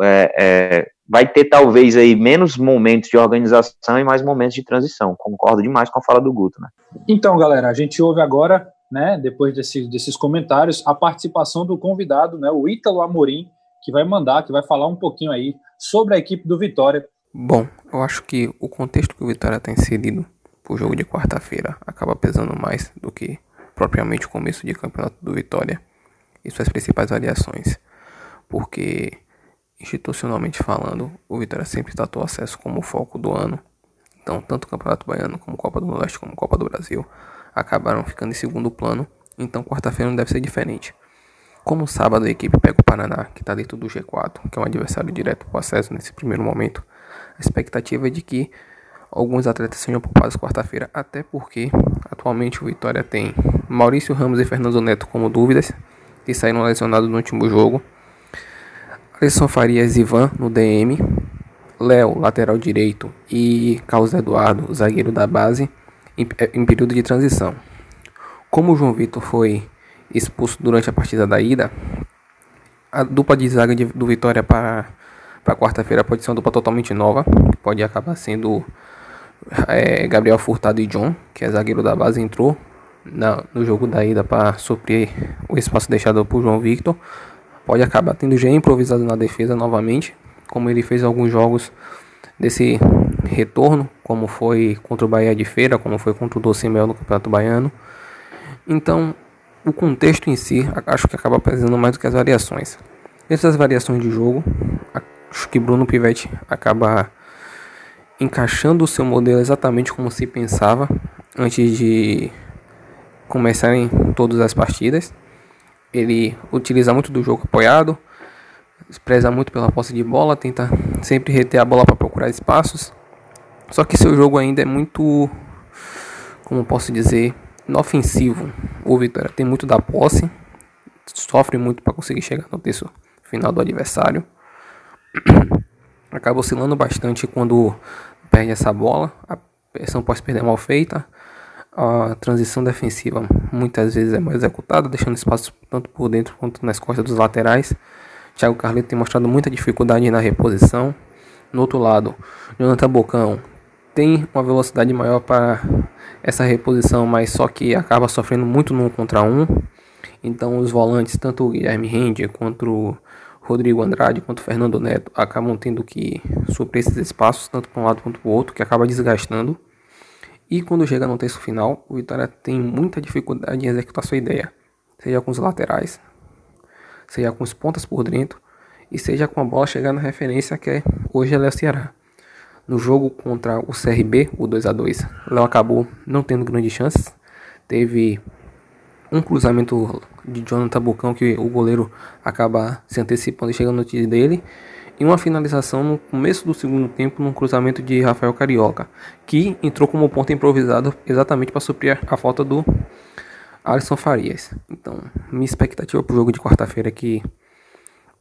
É, é, vai ter talvez aí menos momentos de organização e mais momentos de transição. Concordo demais com a fala do Guto, né? Então, galera, a gente ouve agora, né, depois desse, desses comentários, a participação do convidado, né, o Ítalo Amorim, que vai mandar, que vai falar um pouquinho aí sobre a equipe do Vitória. Bom, eu acho que o contexto que o Vitória está inserido o jogo de quarta-feira acaba pesando mais do que propriamente o começo de campeonato do Vitória e suas principais variações, porque institucionalmente falando, o Vitória sempre tratou acesso como foco do ano. Então, tanto o Campeonato Baiano como Copa do Nordeste como Copa do Brasil acabaram ficando em segundo plano, então quarta-feira não deve ser diferente. Como sábado a equipe pega o Paraná, que está dentro do G4, que é um adversário direto para o acesso nesse primeiro momento, a expectativa é de que alguns atletas sejam poupados quarta-feira, até porque atualmente o Vitória tem Maurício Ramos e Fernando Neto como dúvidas, que saíram lesionados no último jogo. Alisson Farias e Ivan no DM, Léo, lateral direito, e Carlos Eduardo, zagueiro da base, em, é, em período de transição. Como João Vitor foi expulso durante a partida da ida, a dupla de zaga de, do Vitória para quarta-feira pode ser uma dupla totalmente nova, pode acabar sendo é, Gabriel Furtado e John, que é zagueiro da base, entrou na, no jogo da ida para suprir o espaço deixado por João Victor. Pode acabar tendo já improvisado na defesa novamente, como ele fez alguns jogos desse retorno, como foi contra o Bahia de Feira, como foi contra o Docimel no Campeonato Baiano. Então, o contexto em si, acho que acaba pesando mais do que as variações. Essas variações de jogo, acho que Bruno Pivetti acaba encaixando o seu modelo exatamente como se pensava antes de começarem todas as partidas. Ele utiliza muito do jogo apoiado, preza muito pela posse de bola, tenta sempre reter a bola para procurar espaços. Só que seu jogo ainda é muito, como posso dizer, inofensivo. O Vitória tem muito da posse, sofre muito para conseguir chegar no terço final do adversário. Acaba oscilando bastante quando perde essa bola, a pressão pode perder mal feita, a transição defensiva muitas vezes é mal executada, deixando espaço tanto por dentro quanto nas costas dos laterais. Thiago Carleto tem mostrado muita dificuldade na reposição. No outro lado, Jonathan Bocão tem uma velocidade maior para essa reposição, mas só que acaba sofrendo muito no contra um. Então os volantes, tanto o Guilherme Rende quanto o Rodrigo Andrade quanto Fernando Neto acabam tendo que suprir esses espaços, tanto para um lado quanto para o outro, que acaba desgastando. E quando chega no terço final, o Vitória tem muita dificuldade em executar sua ideia, seja com os laterais, seja com os pontas por dentro, e seja com a bola chegando na referência que é hoje é o Ceará. No jogo contra o CRB, o 2 a 2 Léo acabou não tendo grandes chances, teve um cruzamento de Jonathan Bucão que o goleiro acaba se antecipando e chegando no tiro dele. E uma finalização no começo do segundo tempo num cruzamento de Rafael Carioca, que entrou como ponto improvisado exatamente para suprir a falta do Alisson Farias. Então, minha expectativa para o jogo de quarta-feira é que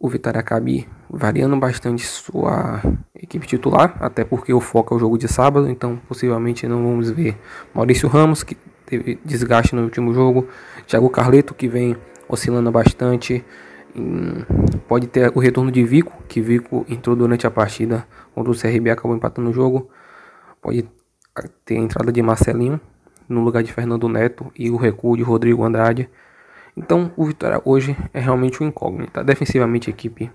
o Vitória acabe variando bastante sua equipe titular, até porque o foco é o jogo de sábado, então possivelmente não vamos ver Maurício Ramos, que teve desgaste no último jogo. Thiago Carleto, que vem oscilando bastante. Pode ter o retorno de Vico, que Vico entrou durante a partida contra o CRB acabou empatando o jogo. Pode ter a entrada de Marcelinho no lugar de Fernando Neto e o recuo de Rodrigo Andrade. Então o Vitória hoje é realmente um incógnita. Defensivamente a equipe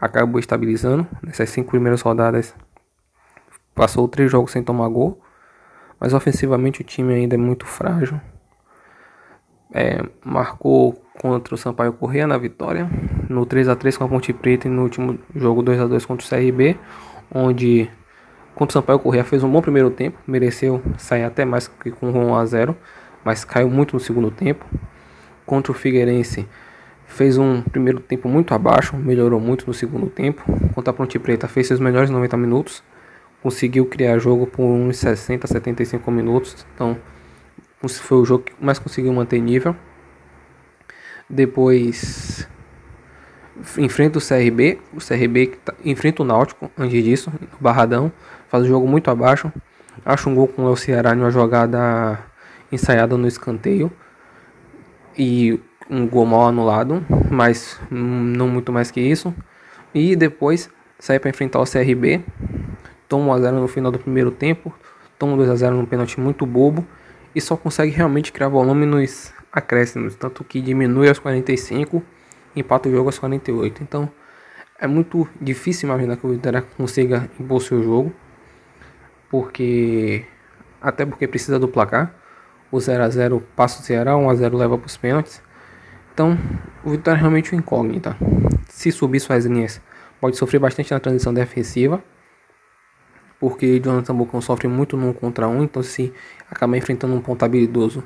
acabou estabilizando nessas cinco primeiras rodadas. Passou três jogos sem tomar gol. Mas ofensivamente o time ainda é muito frágil. É, marcou contra o Sampaio Corrêa na vitória, no 3 a 3 com a Ponte Preta e no último jogo 2 a 2 contra o CRB, onde contra o Sampaio Corrêa fez um bom primeiro tempo, mereceu sair até mais que com 1 a 0, mas caiu muito no segundo tempo. Contra o Figueirense fez um primeiro tempo muito abaixo, melhorou muito no segundo tempo. Contra a Ponte Preta fez seus melhores 90 minutos, conseguiu criar jogo por uns 60, 75 minutos. Então, foi o jogo que mais conseguiu manter nível. Depois enfrenta o CRB, o CRB tá, enfrenta o Náutico antes disso, no Barradão, faz o jogo muito abaixo. Acha um gol com o Ceará numa jogada ensaiada no escanteio. E um gol mal anulado, mas não muito mais que isso. E depois sai para enfrentar o CRB, toma 1x0 no final do primeiro tempo, toma 2x0 num pênalti muito bobo e só consegue realmente criar volume nos acréscimos, tanto que diminui aos 45 e empata o jogo aos 48. Então é muito difícil imaginar que o Vitória consiga impor seu jogo, porque até porque precisa do placar. O 0 a 0 passa o Ceará, 1 a 0 leva para os pênaltis. Então, o Vitória é realmente um incógnita. Se subir suas linhas, pode sofrer bastante na transição defensiva, porque Jonathan Bocão sofre muito no contra um, então se acabar enfrentando um ponto habilidoso,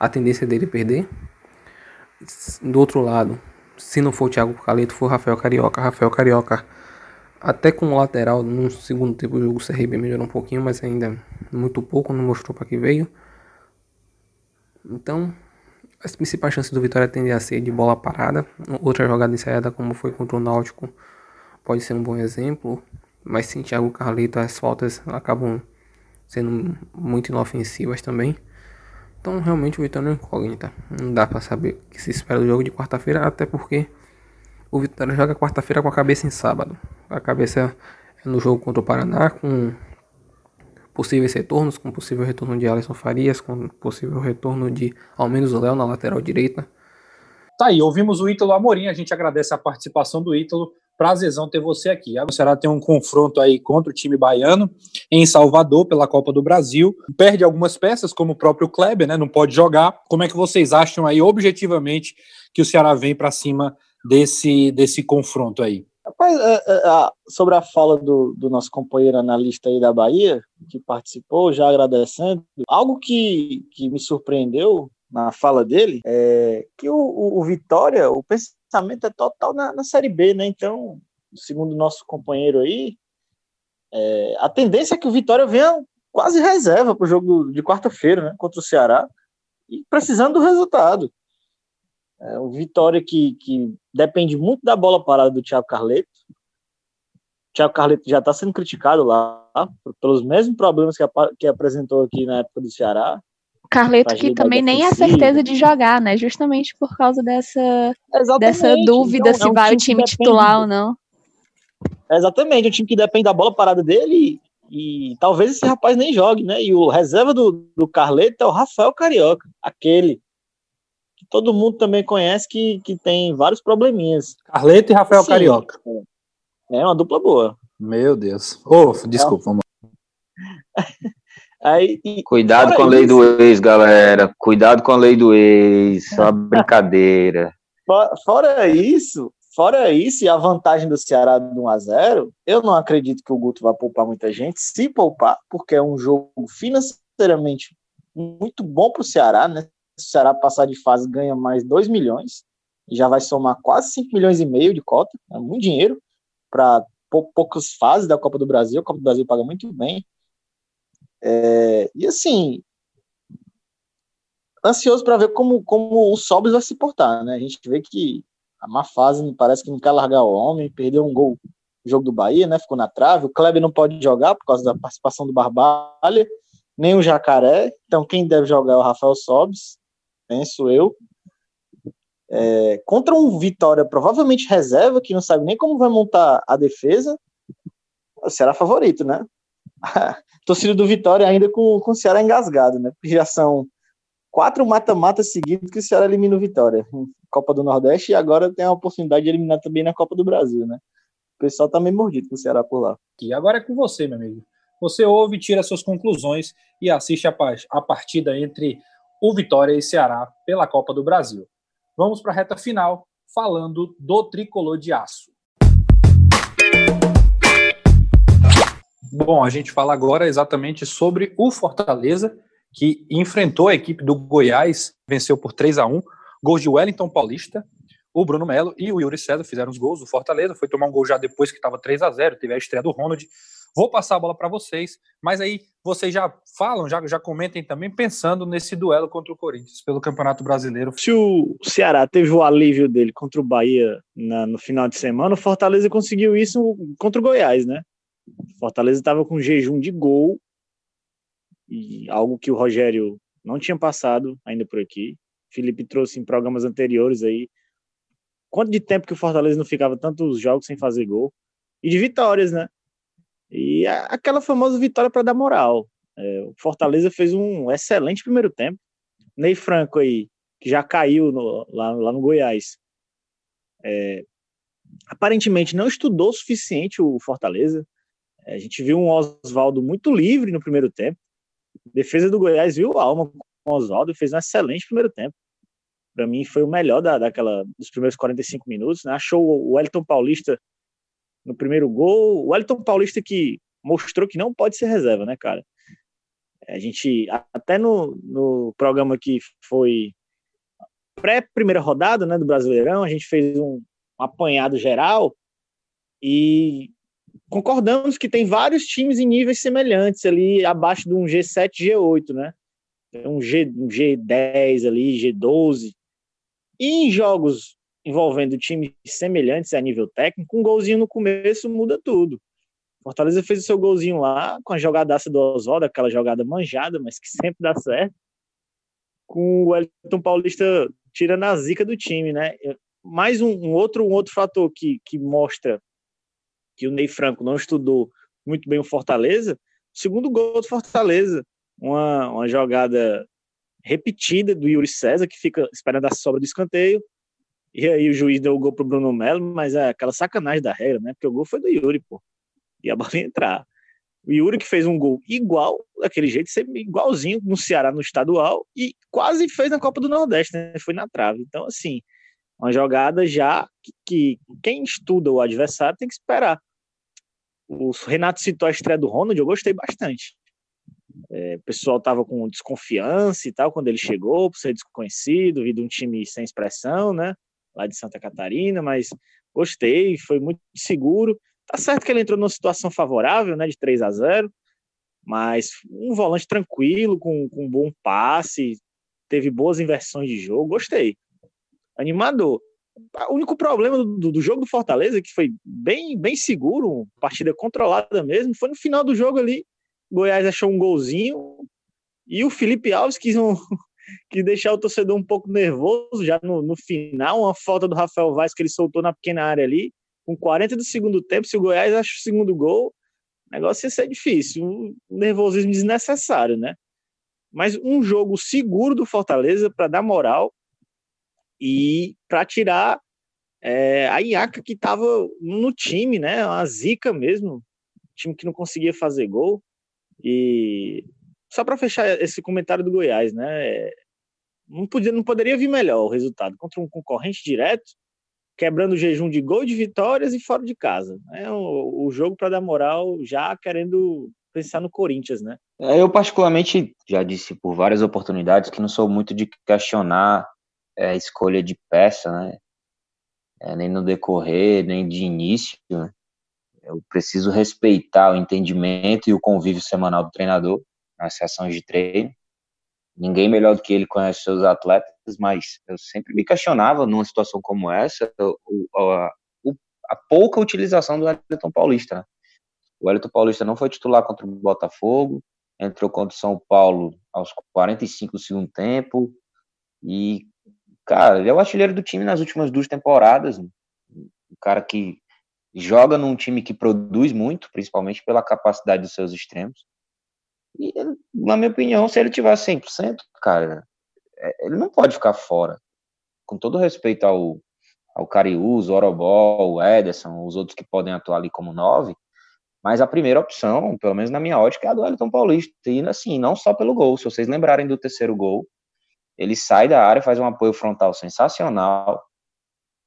a tendência dele é perder. Do outro lado, se não for o Thiago Caleto, for Rafael Carioca. Rafael Carioca, até com o lateral, no segundo tempo o jogo o CRB melhorou um pouquinho, mas ainda muito pouco, não mostrou para que veio. Então, as principais chances do Vitória tendem a ser de bola parada. Outra jogada ensaiada, como foi contra o Náutico, pode ser um bom exemplo. Mas sem Thiago Carlito, as faltas acabam sendo muito inofensivas também. Então, realmente, o Vitória é incógnita. Não dá para saber o que se espera do jogo de quarta-feira, até porque o Vitória joga quarta-feira com a cabeça em sábado. A cabeça é no jogo contra o Paraná, com possíveis retornos, com possível retorno de Alisson Farias, com possível retorno de ao menos o Léo na lateral direita. Tá aí, ouvimos o Ítalo Amorim, a gente agradece a participação do Ítalo. Prazerzão ter você aqui. A Ceará tem um confronto aí contra o time baiano em Salvador pela Copa do Brasil. Perde algumas peças, como o próprio Kleber, né? Não pode jogar. Como é que vocês acham aí, objetivamente, que o Ceará vem para cima desse, desse confronto aí? Rapaz, é, é, sobre a fala do, do, nosso companheiro analista aí da Bahia, que participou, já agradecendo, algo que, que me surpreendeu na fala dele é que o, o, Vitória, o pensamento é total na, na, Série B, né? Então, segundo o nosso companheiro aí, é, a tendência é que o Vitória venha quase reserva para o jogo de quarta-feira, né? Contra o Ceará, e precisando do resultado. É, o Vitória que, que depende muito da bola parada do Thiago Carleto. O Thiago Carleto já está sendo criticado lá pelos mesmos problemas que, que apresentou aqui na época do Ceará. Carleto que também nem é certeza de jogar, né? Justamente por causa dessa, dessa dúvida então, se é um vai o time titular ou não. Exatamente, um time que depende da bola parada dele e, e, talvez esse rapaz nem jogue, né? E o reserva do, do Carleto é o Rafael Carioca, aquele todo mundo também conhece que, que tem vários probleminhas. Carleto e Rafael Sim, Carioca. É uma dupla boa. Meu Deus. Oh, desculpa, é. Aí, Cuidado com a lei isso, do ex, galera. Cuidado com a lei do ex. Só brincadeira. Fora isso, fora isso, e a vantagem do Ceará de 1 a 0 eu não acredito que o Guto vai poupar muita gente. Se poupar, porque é um jogo financeiramente muito bom para o Ceará, né? O Ceará passar de fase, ganha mais 2 milhões, e já vai somar quase 5 milhões e meio de cota, é muito dinheiro para poucas fases da Copa do Brasil, a Copa do Brasil paga muito bem. É, e assim, ansioso para ver como, como o Sobis vai se portar, né? A gente vê que a má fase parece que não quer largar o homem, perdeu um gol no jogo do Bahia, né? Ficou na trave. O Kleber não pode jogar por causa da participação do Barbalha, nem o Jacaré. Então quem deve jogar é o Rafael Sobis penso eu. É, contra um Vitória provavelmente reserva, que não sabe nem como vai montar a defesa, será favorito, né? torcida do Vitória ainda com, com o Ceará engasgado, né? Porque já são quatro mata-matas seguidos que o Ceará elimina o Vitória. Copa do Nordeste e agora tem a oportunidade de eliminar também na Copa do Brasil, né? O pessoal tá meio mordido com o Ceará por lá. E agora é com você, meu amigo. Você ouve, tira suas conclusões e assiste a, a partida entre o Vitória e Ceará pela Copa do Brasil. Vamos para a reta final, falando do tricolor de aço. Bom, a gente fala agora exatamente sobre o Fortaleza, que enfrentou a equipe do Goiás, venceu por 3 a 1 Gols de Wellington Paulista, o Bruno Melo e o Yuri César fizeram os gols. O Fortaleza foi tomar um gol já depois que estava 3 a 0 Teve a estreia do Ronald. Vou passar a bola para vocês, mas aí vocês já falam, já, já comentem também, pensando nesse duelo contra o Corinthians pelo Campeonato Brasileiro. Se o Ceará teve o alívio dele contra o Bahia na, no final de semana, o Fortaleza conseguiu isso contra o Goiás, né? O Fortaleza estava com jejum de gol, e algo que o Rogério não tinha passado ainda por aqui. Felipe trouxe em programas anteriores aí. Quanto de tempo que o Fortaleza não ficava tantos jogos sem fazer gol? E de vitórias, né? E aquela famosa vitória para dar moral. É, o Fortaleza fez um excelente primeiro tempo. Ney Franco aí, que já caiu no, lá, lá no Goiás. É, aparentemente não estudou o suficiente o Fortaleza. É, a gente viu um Oswaldo muito livre no primeiro tempo. defesa do Goiás viu alma com o Oswaldo e fez um excelente primeiro tempo. Para mim foi o melhor da, daquela dos primeiros 45 minutos. Né? Achou o Wellington Paulista no primeiro gol. O Wellington Paulista que mostrou que não pode ser reserva, né, cara? A gente, até no, no programa que foi pré-primeira rodada, né, do Brasileirão, a gente fez um, um apanhado geral e concordamos que tem vários times em níveis semelhantes ali, abaixo de um G7, G8, né? Um, G, um G10 ali, G12. E em jogos envolvendo times semelhantes a nível técnico, um golzinho no começo muda tudo. Fortaleza fez o seu golzinho lá, com a jogadaça do Oswaldo, aquela jogada manjada, mas que sempre dá certo, com o Elton Paulista tirando a zica do time, né? Mais um, um, outro, um outro fator que, que mostra que o Ney Franco não estudou muito bem o Fortaleza, segundo gol do Fortaleza, uma, uma jogada repetida do Yuri César, que fica esperando a sobra do escanteio, e aí o juiz deu o gol pro Bruno Melo, mas é aquela sacanagem da regra, né? Porque o gol foi do Yuri, pô. E a bola ia entrar. O Yuri que fez um gol igual, daquele jeito, igualzinho no Ceará no estadual e quase fez na Copa do Nordeste, né? Foi na trave. Então, assim, uma jogada já que, que quem estuda o adversário tem que esperar. O Renato citou a estreia do Ronald, eu gostei bastante. É, o pessoal estava com desconfiança e tal quando ele chegou, por ser desconhecido, vindo um time sem expressão, né? Lá de Santa Catarina, mas gostei, foi muito seguro. Tá certo que ele entrou numa situação favorável, né, de 3 a 0 mas um volante tranquilo, com, com um bom passe, teve boas inversões de jogo, gostei. Animador. O único problema do, do jogo do Fortaleza, que foi bem, bem seguro, partida controlada mesmo, foi no final do jogo ali. Goiás achou um golzinho e o Felipe Alves quis um, que deixar o torcedor um pouco nervoso já no, no final, uma falta do Rafael Vaz que ele soltou na pequena área ali, com 40 do segundo tempo, se o Goiás acha o segundo gol, o negócio ia ser difícil, um nervosismo desnecessário, né? Mas um jogo seguro do Fortaleza para dar moral e para tirar é, a Iaca que estava no time, né? A zica mesmo, time que não conseguia fazer gol. E só para fechar esse comentário do Goiás, né? Não, podia, não poderia vir melhor o resultado contra um concorrente direto, quebrando o jejum de gol de vitórias e fora de casa. É o, o jogo para dar moral, já querendo pensar no Corinthians, né? É, eu, particularmente, já disse por várias oportunidades que não sou muito de questionar é, a escolha de peça, né? É, nem no decorrer, nem de início. Né? Eu preciso respeitar o entendimento e o convívio semanal do treinador nas sessões de treino. Ninguém melhor do que ele conhece seus atletas, mas eu sempre me questionava numa situação como essa a, a pouca utilização do Wellington Paulista. Né? O Wellington Paulista não foi titular contra o Botafogo, entrou contra o São Paulo aos 45 do segundo tempo e, cara, ele é o artilheiro do time nas últimas duas temporadas. Né? O cara que joga num time que produz muito, principalmente pela capacidade dos seus extremos. E, na minha opinião, se ele tiver 100%, cara, é, ele não pode ficar fora. Com todo respeito ao, ao Cariús, o Orobó, o Ederson, os outros que podem atuar ali como nove, mas a primeira opção, pelo menos na minha ótica, é a do Elton Paulista. E assim, não só pelo gol. Se vocês lembrarem do terceiro gol, ele sai da área, faz um apoio frontal sensacional.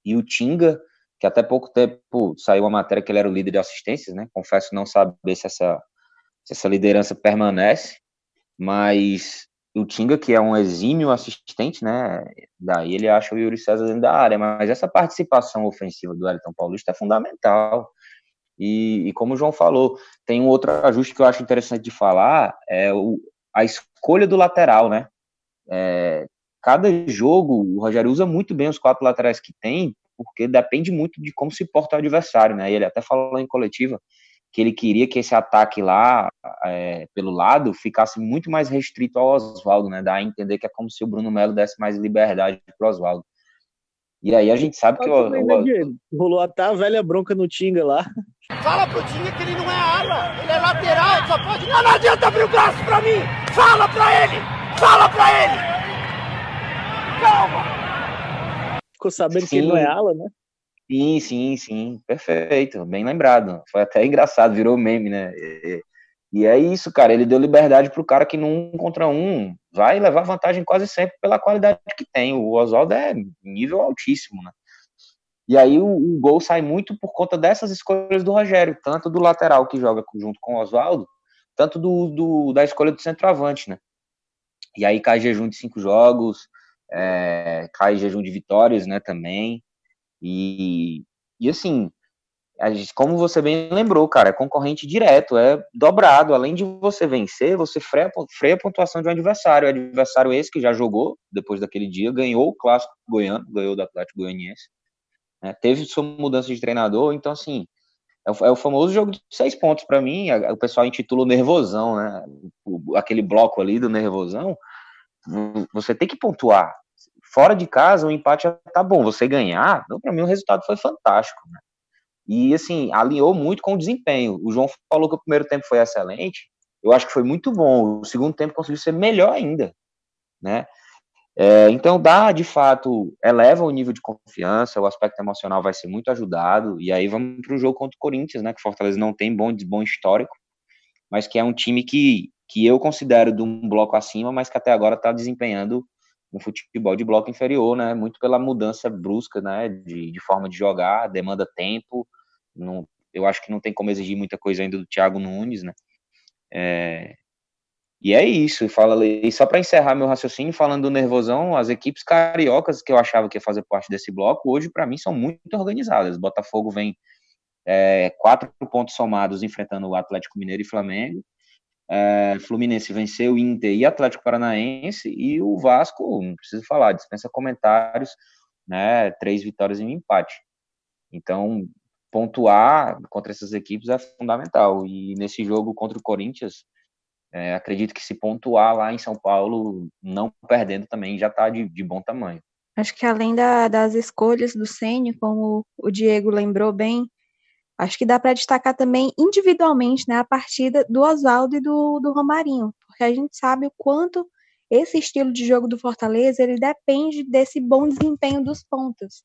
E o Tinga, que até pouco tempo saiu uma matéria que ele era o líder de assistências, né? Confesso não saber se essa se essa liderança permanece, mas o Tinga, que é um exímio assistente, né? Daí ele acha o Yuri César dentro da área, mas essa participação ofensiva do Elton Paulista é fundamental. E, e, como o João falou, tem um outro ajuste que eu acho interessante de falar, é o, a escolha do lateral, né? É, cada jogo, o Rogério usa muito bem os quatro laterais que tem, porque depende muito de como se porta o adversário, né? Ele até falou em coletiva que ele queria que esse ataque lá, é, pelo lado, ficasse muito mais restrito ao Oswaldo, né? Dá a entender que é como se o Bruno Melo desse mais liberdade para o Oswaldo. E aí a gente sabe que o, o, né, rolou até a velha bronca no Tinga lá. Fala pro Tinga que ele não é ala, ele é lateral, só pode. Não, não adianta abrir o braço pra mim! Fala pra ele! Fala pra ele! Calma! Ficou sabendo Sim. que ele não é ala, né? Sim, sim, sim, perfeito, bem lembrado. Foi até engraçado, virou meme, né? E, e é isso, cara. Ele deu liberdade pro cara que num contra um vai levar vantagem quase sempre pela qualidade que tem. O Oswaldo é nível altíssimo, né? E aí o, o, gol sai muito por conta dessas escolhas do Rogério, tanto do lateral que joga junto com o Oswaldo, tanto do, do, da escolha do centroavante, né? E aí cai jejum de cinco jogos, é, cai jejum de vitórias, né, também. E, e assim, como você bem lembrou, cara, é concorrente direto, é dobrado. Além de você vencer, você freia, freia a pontuação de um adversário. O adversário esse que já jogou depois daquele dia, ganhou o clássico goiano, ganhou do Atlético Goianiense, né, teve sua mudança de treinador, então assim. É o, é famoso jogo de seis pontos para mim. o pessoal intitula o nervosão, né? Aquele bloco ali do nervosão. Você tem que pontuar fora de casa o empate tá bom, você ganhar, para mim o resultado foi fantástico, né? E assim, alinhou muito com o desempenho. O João falou que o primeiro tempo foi excelente, eu acho que foi muito bom. O segundo tempo conseguiu ser melhor ainda, né? É, então dá, de fato, eleva o nível de confiança, o aspecto emocional vai ser muito ajudado. E aí vamos para o jogo contra o Corinthians, né? Que Fortaleza não tem bom, bom histórico, mas que é um time que, que eu considero de um bloco acima, mas que até agora está desempenhando um futebol de bloco inferior, né? Muito pela mudança brusca, né? De, de forma de jogar, demanda tempo. Não, eu acho que não tem como exigir muita coisa ainda do Thiago Nunes, né? É, e é isso. Fala, e só para encerrar meu raciocínio, falando do nervosão, as equipes cariocas que eu achava que ia fazer parte desse bloco, hoje para mim são muito organizadas. Botafogo vem é, quatro pontos somados enfrentando o Atlético Mineiro e Flamengo. É, Fluminense venceu o Inter e Atlético Paranaense e o Vasco, não preciso falar, dispensa comentários, né? Três vitórias e um empate. Então, pontuar contra essas equipes é fundamental. E nesse jogo contra o Corinthians, é, acredito que se pontuar lá em São Paulo, não perdendo também, já está de, de, bom tamanho. Acho que além da, das escolhas do Ceni, como o Diego lembrou bem, Acho que dá para destacar também individualmente né, a partida do Oswaldo e do, do Romarinho, porque a gente sabe o quanto esse estilo de jogo do Fortaleza ele depende desse bom desempenho dos pontos.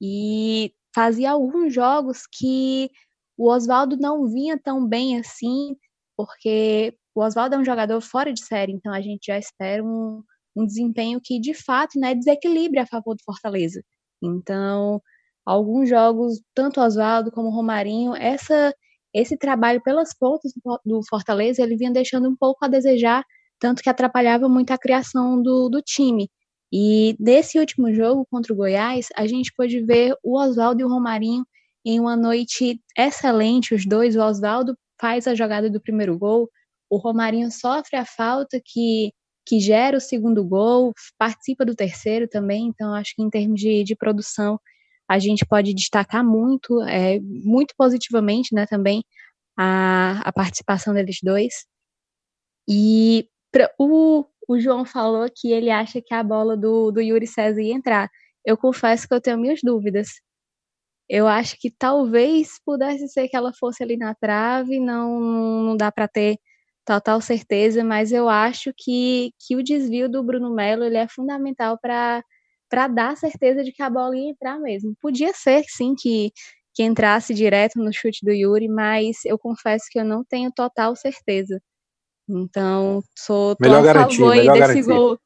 E fazia alguns jogos que o Oswaldo não vinha tão bem assim, porque o Oswaldo é um jogador fora de série, então a gente já espera um, um desempenho que de fato né, desequilibre a favor do Fortaleza. Então, alguns jogos, tanto Oswaldo como Romarinho, essa, esse trabalho pelas pontas do Fortaleza, ele vinha deixando um pouco a desejar, tanto que atrapalhava muito a criação do, do time. E nesse último jogo contra o Goiás, a gente pôde ver o Oswaldo e o Romarinho em uma noite excelente, os dois. O Oswaldo faz a jogada do primeiro gol, o Romarinho sofre a falta que, que gera o segundo gol, participa do terceiro também. Então, acho que em termos de, de produção, a gente pode destacar muito, é, muito positivamente, né, também, a, a participação deles dois. E pra, o, o João falou que ele acha que a bola do, do Yuri César ia entrar. Eu confesso que eu tenho minhas dúvidas. Eu acho que talvez pudesse ser que ela fosse ali na trave, não, não dá para ter total certeza, mas eu acho que, que o desvio do Bruno Melo ele é fundamental para para dar certeza de que a bola ia entrar mesmo. Podia ser, sim, que, que entrasse direto no chute do Yuri, mas eu confesso que eu não tenho total certeza. Então, sou tô melhor a favor aí desse garantir. gol.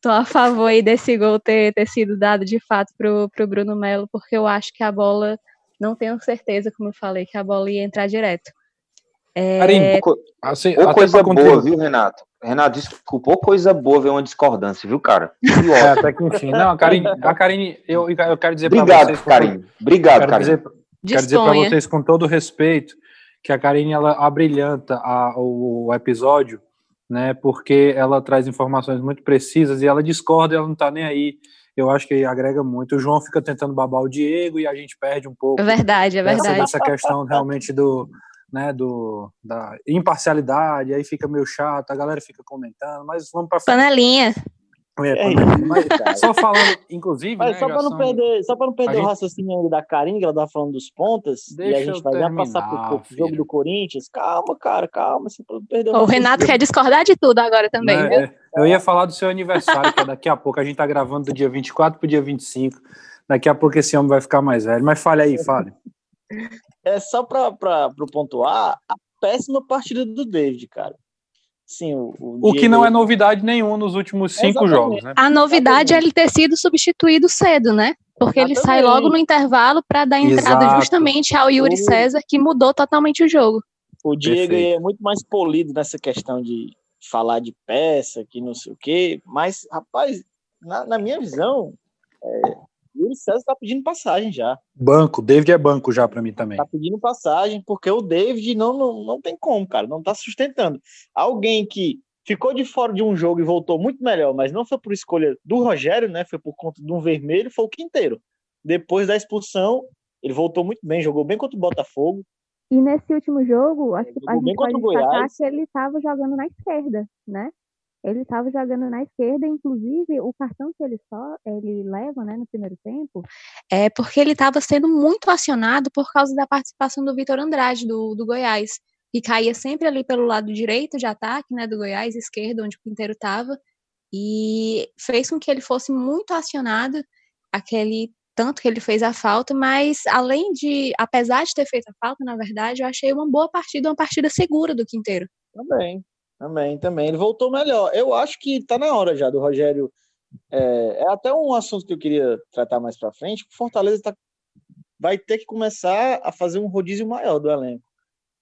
Tô a favor aí desse gol ter, ter sido dado de fato pro, pro Bruno Melo, porque eu acho que a bola, não tenho certeza, como eu falei, que a bola ia entrar direto. É, assim, Ou até coisa boa, viu, Renato? Renato, desculpa, ou coisa boa ver uma discordância, viu, cara? Que É, ótimo. até que enfim. Não, a Karine, a Karine eu, eu quero dizer para Obrigado, vocês. Karine. Obrigado, Quero Karine. dizer, quero dizer para vocês com todo respeito que a Karine ela abrilhanta a- o, o episódio, né? Porque ela traz informações muito precisas e ela discorda, ela não tá nem aí. Eu acho que agrega muito. O João fica tentando babar o Diego e a gente perde um pouco É verdade, é verdade. dessa questão realmente do, né, do da imparcialidade, aí fica meio chato, a galera fica comentando, mas vamos para. Panelinha. É, É. Mas só falando, inclusive, Mas né, só para não perder, só para não perder gente- o raciocínio da Karine, que ela tava falando dos pontas, e Deixa a gente vai já passar terminar, pro, pro jogo do Corinthians. Calma, cara, calma, para não perder O Renato quer discordar de tudo agora também, Né, viu? é, Eu ia falar do seu aniversário, que é daqui a pouco. A gente tá gravando do dia 24 pro dia 25. Daqui a pouco esse homem vai ficar mais velho. Mas fale aí, fale. É só para pontuar a péssima partida do David, cara. Sim, o, O que Diego- não é novidade nenhuma nos últimos cinco Exatamente. jogos, né? A novidade é ele ter sido substituído cedo, né? Porque ele sai Exatamente. logo no intervalo para dar entrada Exato. justamente ao Yuri O- César, que mudou totalmente o jogo. O Diego Perfeito. é muito mais polido nessa questão de falar de peça, que não sei o quê, mas, rapaz, na, na minha visão, é, o Yuri César tá pedindo passagem já. Banco, David é banco já pra mim também. Tá pedindo passagem, porque o David não, não, não tem como, cara, não tá sustentando. Alguém que ficou de fora de um jogo e voltou muito melhor, mas não foi por escolha do Rogério, né? Foi por conta de um vermelho, foi o Quinteiro. Depois da expulsão, ele voltou muito bem, jogou bem contra o Botafogo. E nesse último jogo, acho que Jogou bem contra o Goiás. que ele estava jogando na esquerda, né? Ele estava jogando na esquerda, inclusive o cartão que ele só ele leva, né, no primeiro tempo, é porque ele estava sendo muito acionado por causa da participação do Vitor Andrade do, do Goiás, que caía sempre ali pelo lado direito de ataque, né, do Goiás, esquerda, onde o Quinteiro estava, e fez com que ele fosse muito acionado, aquele tanto que ele fez a falta, mas além de, apesar de ter feito a falta, na verdade, eu achei uma boa partida, uma partida segura do Quinteiro. Também, também, também. Ele voltou melhor. Eu acho que tá na hora já do Rogério. É, é até um assunto que eu queria tratar mais para frente. O Fortaleza tá, vai ter que começar a fazer um rodízio maior do elenco,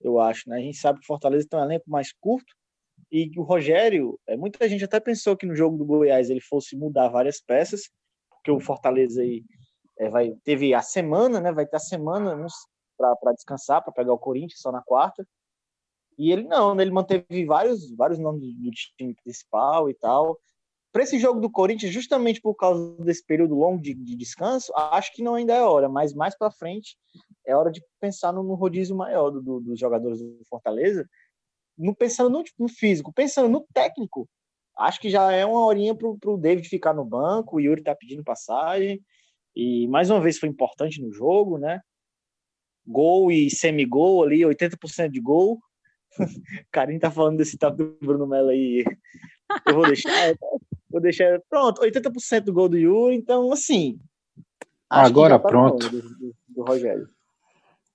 eu acho. Né? A gente sabe que o Fortaleza tem um elenco mais curto e que o Rogério, é, muita gente até pensou que no jogo do Goiás ele fosse mudar várias peças, porque o Fortaleza aí é, vai, teve a semana, né? Vai ter a semana para descansar, para pegar o Corinthians só na quarta. E ele não, né? ele manteve vários, vários nomes do time principal e tal. Para esse jogo do Corinthians, justamente por causa desse período longo de, de descanso, acho que não ainda é hora, mas mais para frente é hora de pensar no, no rodízio maior do, do, dos jogadores do Fortaleza, no, pensando no, no, físico, pensando no técnico. Acho que já é uma horinha para o David ficar no banco, o Yuri tá pedindo passagem, e mais uma vez foi importante no jogo, né? Gol e semigol ali, 80% de gol. Carinho tá falando desse tal do Bruno Mello aí. Eu vou deixar. vou deixar. Pronto, 80% do gol do Yuri, então assim. Agora tá pronto. Do, do, do Rogério.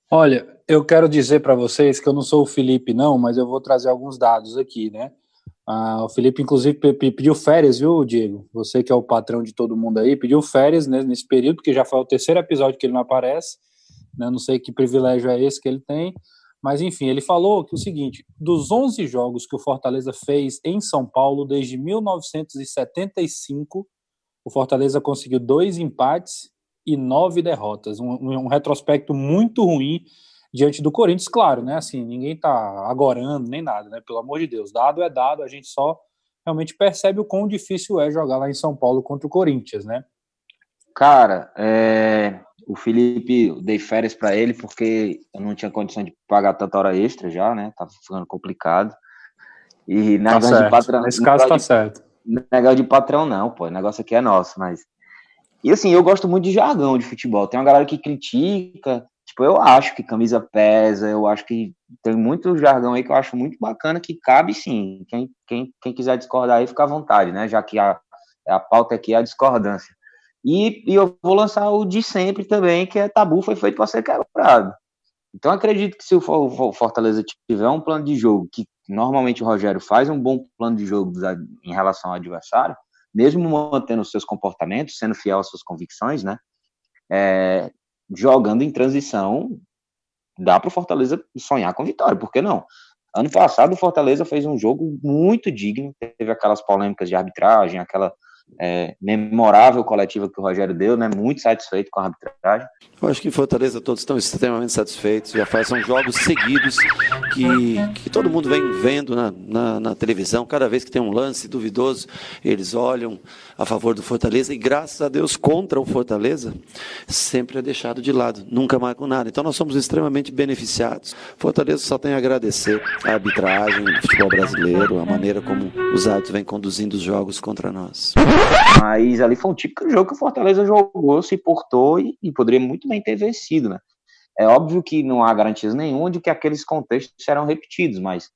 Olha, eu quero dizer para vocês que eu não sou o Felipe, não, mas eu vou trazer alguns dados aqui, né? Ah, o Felipe, inclusive, pediu férias, viu, Diego? Você que é o patrão de todo mundo aí, pediu férias né, nesse período, porque já foi o terceiro episódio que ele não aparece. Né? Não sei que privilégio é esse que ele tem. Mas, enfim, ele falou que o seguinte: dos 11 jogos que o Fortaleza fez em São Paulo desde 1975, o Fortaleza conseguiu dois empates e nove derrotas. Um, um retrospecto muito ruim diante do Corinthians, claro, né? Assim, ninguém tá agorando nem nada, né? Pelo amor de Deus, dado é dado, a gente só realmente percebe o quão difícil é jogar lá em São Paulo contra o Corinthians, né? Cara, é, o Felipe, eu dei férias para ele porque eu não tinha condição de pagar tanta hora extra já, né? Tava ficando complicado. E tá negócio de patrão. Nesse caso tá de, certo. Negócio de patrão, não, pô. O negócio aqui é nosso, mas. E assim, eu gosto muito de jargão de futebol. Tem uma galera que critica. Tipo, eu acho que camisa pesa, eu acho que tem muito jargão aí que eu acho muito bacana, que cabe sim. Quem, quem, quem quiser discordar aí, fica à vontade, né? Já que a, a pauta aqui é a discordância. E, e, eu vou lançar o de sempre também, que é tabu foi feito para ser quebrado. Então acredito que se o Fortaleza tiver um plano de jogo, que normalmente o Rogério faz um bom plano de jogo em relação ao adversário, mesmo mantendo seus comportamentos, sendo fiel às suas convicções, né? É, jogando em transição, dá para o Fortaleza sonhar com vitória, por que não? Ano passado, o Fortaleza fez um jogo muito digno, teve aquelas polêmicas de arbitragem, aquela é, memorável coletiva que o Rogério deu, né? Muito satisfeito com a arbitragem. Eu acho que em Fortaleza todos estão extremamente satisfeitos. Já faz são jogos seguidos que, que todo mundo vem vendo na, na, na, televisão. Cada vez que tem um lance duvidoso, eles olham a favor do Fortaleza e graças a Deus contra o Fortaleza sempre é deixado de lado, nunca mais com nada. Então nós somos extremamente beneficiados. Fortaleza só tem a agradecer a arbitragem, o futebol brasileiro, a maneira como os árbitros vêm conduzindo os jogos contra nós. Mas ali foi um típico jogo que o Fortaleza jogou, se portou e, e poderia muito bem ter vencido, né? É óbvio que não há garantias nenhuma de que aqueles contextos serão repetidos, mas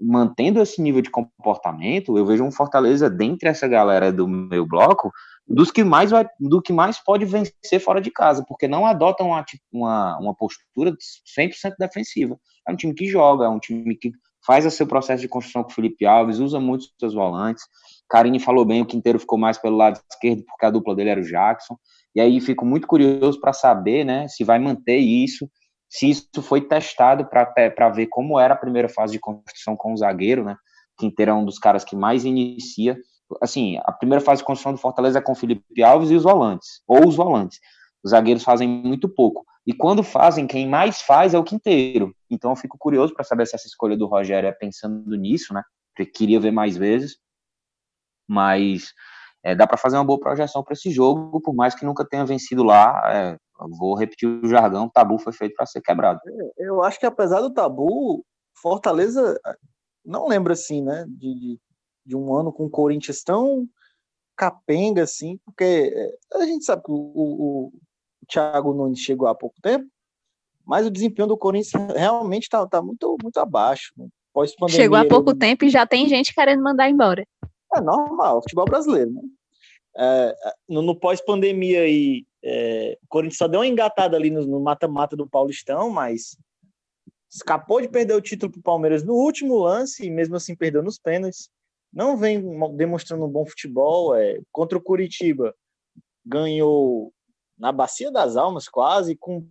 mantendo esse nível de comportamento, eu vejo um Fortaleza dentre essa galera do meu bloco dos que mais vai, do que mais pode vencer fora de casa, porque não adotam uma, uma, uma postura 100% defensiva. É um time que joga, é um time que faz o seu processo de construção com o Felipe Alves, usa muito os seus volantes, Karine falou bem, o Quinteiro ficou mais pelo lado esquerdo, porque a dupla dele era o Jackson. E aí fico muito curioso para saber né, se vai manter isso, se isso foi testado para ver como era a primeira fase de construção com o zagueiro, né? Quinteiro é um dos caras que mais inicia. Assim, a primeira fase de construção do Fortaleza é com Felipe Alves e os volantes, ou os volantes. Os zagueiros fazem muito pouco. E quando fazem, quem mais faz é o Quinteiro. Então eu fico curioso para saber se essa escolha do Rogério é pensando nisso, né? Porque queria ver mais vezes mas é, dá para fazer uma boa projeção para esse jogo, por mais que nunca tenha vencido lá. É, vou repetir o jargão: o tabu foi feito para ser quebrado. Eu acho que apesar do tabu, Fortaleza não lembra assim, né, de, de, de um ano com o Corinthians tão capenga assim, porque é, a gente sabe que o, o, o Thiago Nunes chegou há pouco tempo, mas o desempenho do Corinthians realmente está tá muito, muito abaixo. Né? Chegou há pouco ele... tempo e já tem gente querendo mandar embora. É normal, futebol brasileiro, né? É, no, no pós-pandemia aí, é, o Corinthians só deu uma engatada ali no mata-mata do Paulistão, mas escapou de perder o título para o Palmeiras no último lance e mesmo assim perdeu nos pênaltis. Não vem demonstrando um bom futebol. É, contra o Curitiba, ganhou na Bacia das Almas quase, com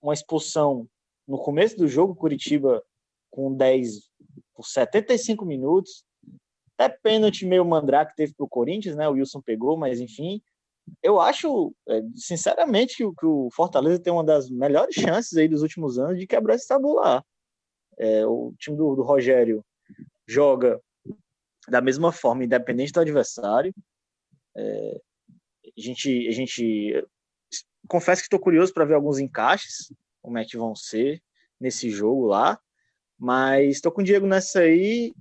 uma expulsão no começo do jogo, Curitiba com 10 por 75 minutos. Até pênalti meio mandrake teve pro Corinthians, né? O Wilson pegou, mas enfim. Eu acho, é, sinceramente, que o, que o Fortaleza tem uma das melhores chances aí dos últimos anos de quebrar esse tabular. É, o time do, do Rogério joga da mesma forma, independente do adversário. É, a gente, a gente confesso que estou curioso para ver alguns encaixes, como é que vão ser nesse jogo lá. Mas estou com o Diego nessa aí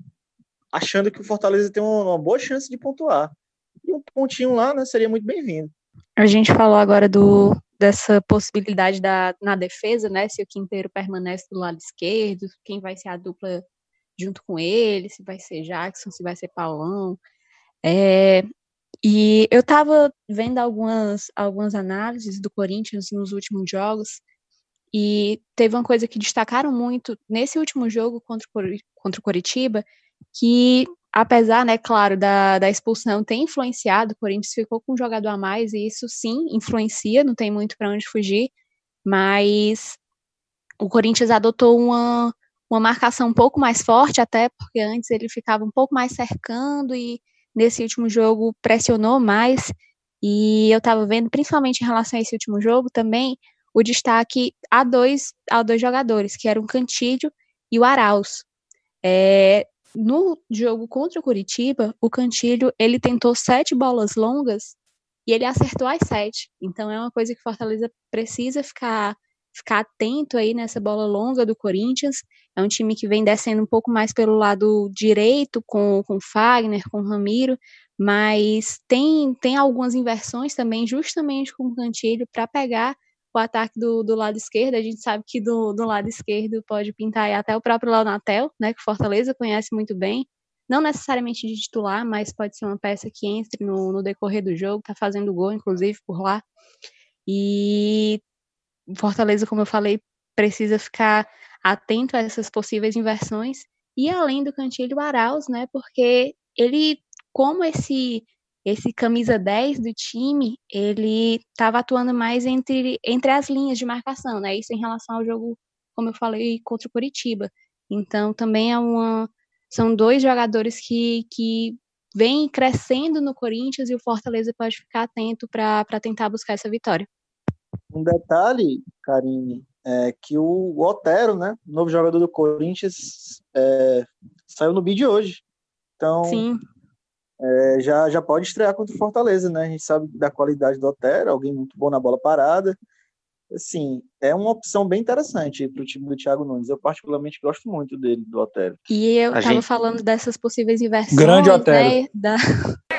achando que o Fortaleza tem uma, boa chance de pontuar. E um pontinho lá né, seria muito bem-vindo. A gente falou agora do, dessa possibilidade da, na defesa, né? Se o Quinteiro permanece do lado esquerdo, quem vai ser a dupla junto com ele, se vai ser Jackson, se vai ser Paulão. É, e eu estava vendo algumas, algumas análises do Corinthians nos últimos jogos, e teve uma coisa que destacaram muito nesse último jogo contra contra o Coritiba, que apesar, né, claro, da, da expulsão ter influenciado, o Corinthians ficou com um jogador a mais e isso sim influencia, não tem muito para onde fugir, mas o Corinthians adotou uma, uma marcação um pouco mais forte, até porque antes ele ficava um pouco mais cercando e nesse último jogo pressionou mais. E eu estava vendo, principalmente em relação a esse último jogo, também o destaque a dois, a dois jogadores, que eram o Cantídio e o Arauz. É, no jogo contra o Curitiba, o Cantilho ele tentou sete bolas longas e ele acertou as sete. Então é uma coisa que Fortaleza precisa ficar ficar atento aí nessa bola longa do Corinthians. É um time que vem descendo um pouco mais pelo lado direito com com Fagner, com Ramiro, mas tem tem algumas inversões também justamente com o Cantilho para pegar o ataque do, do lado esquerdo. A gente sabe que do, do lado esquerdo pode pintar até o próprio Launatel, né, que Fortaleza conhece muito bem. Não necessariamente de titular, mas pode ser uma peça que entre no, no decorrer do jogo, tá fazendo gol, inclusive, por lá. E Fortaleza, como eu falei, precisa ficar atento a essas possíveis inversões. E além do Cantilho, o Arauz, né? Porque ele, como esse esse camisa 10 do time, ele estava atuando mais entre, entre as linhas de marcação, né? Isso em relação ao jogo, como eu falei, contra o Curitiba. Então também é uma são dois jogadores que, que vêm crescendo no Corinthians e o Fortaleza pode ficar atento para tentar buscar essa vitória. Um detalhe, Karine, é que o Otero, né, novo jogador do Corinthians, é, saiu no bid hoje. Então, Sim. É, já, já pode estrear contra o Fortaleza, né? A gente sabe da qualidade do Otero, alguém muito bom na bola parada. Assim, é uma opção bem interessante para o time do Thiago Nunes. Eu particularmente gosto muito dele, do Otero. E eu estava gente- falando dessas possíveis inversões, Grande Otero. né? Da...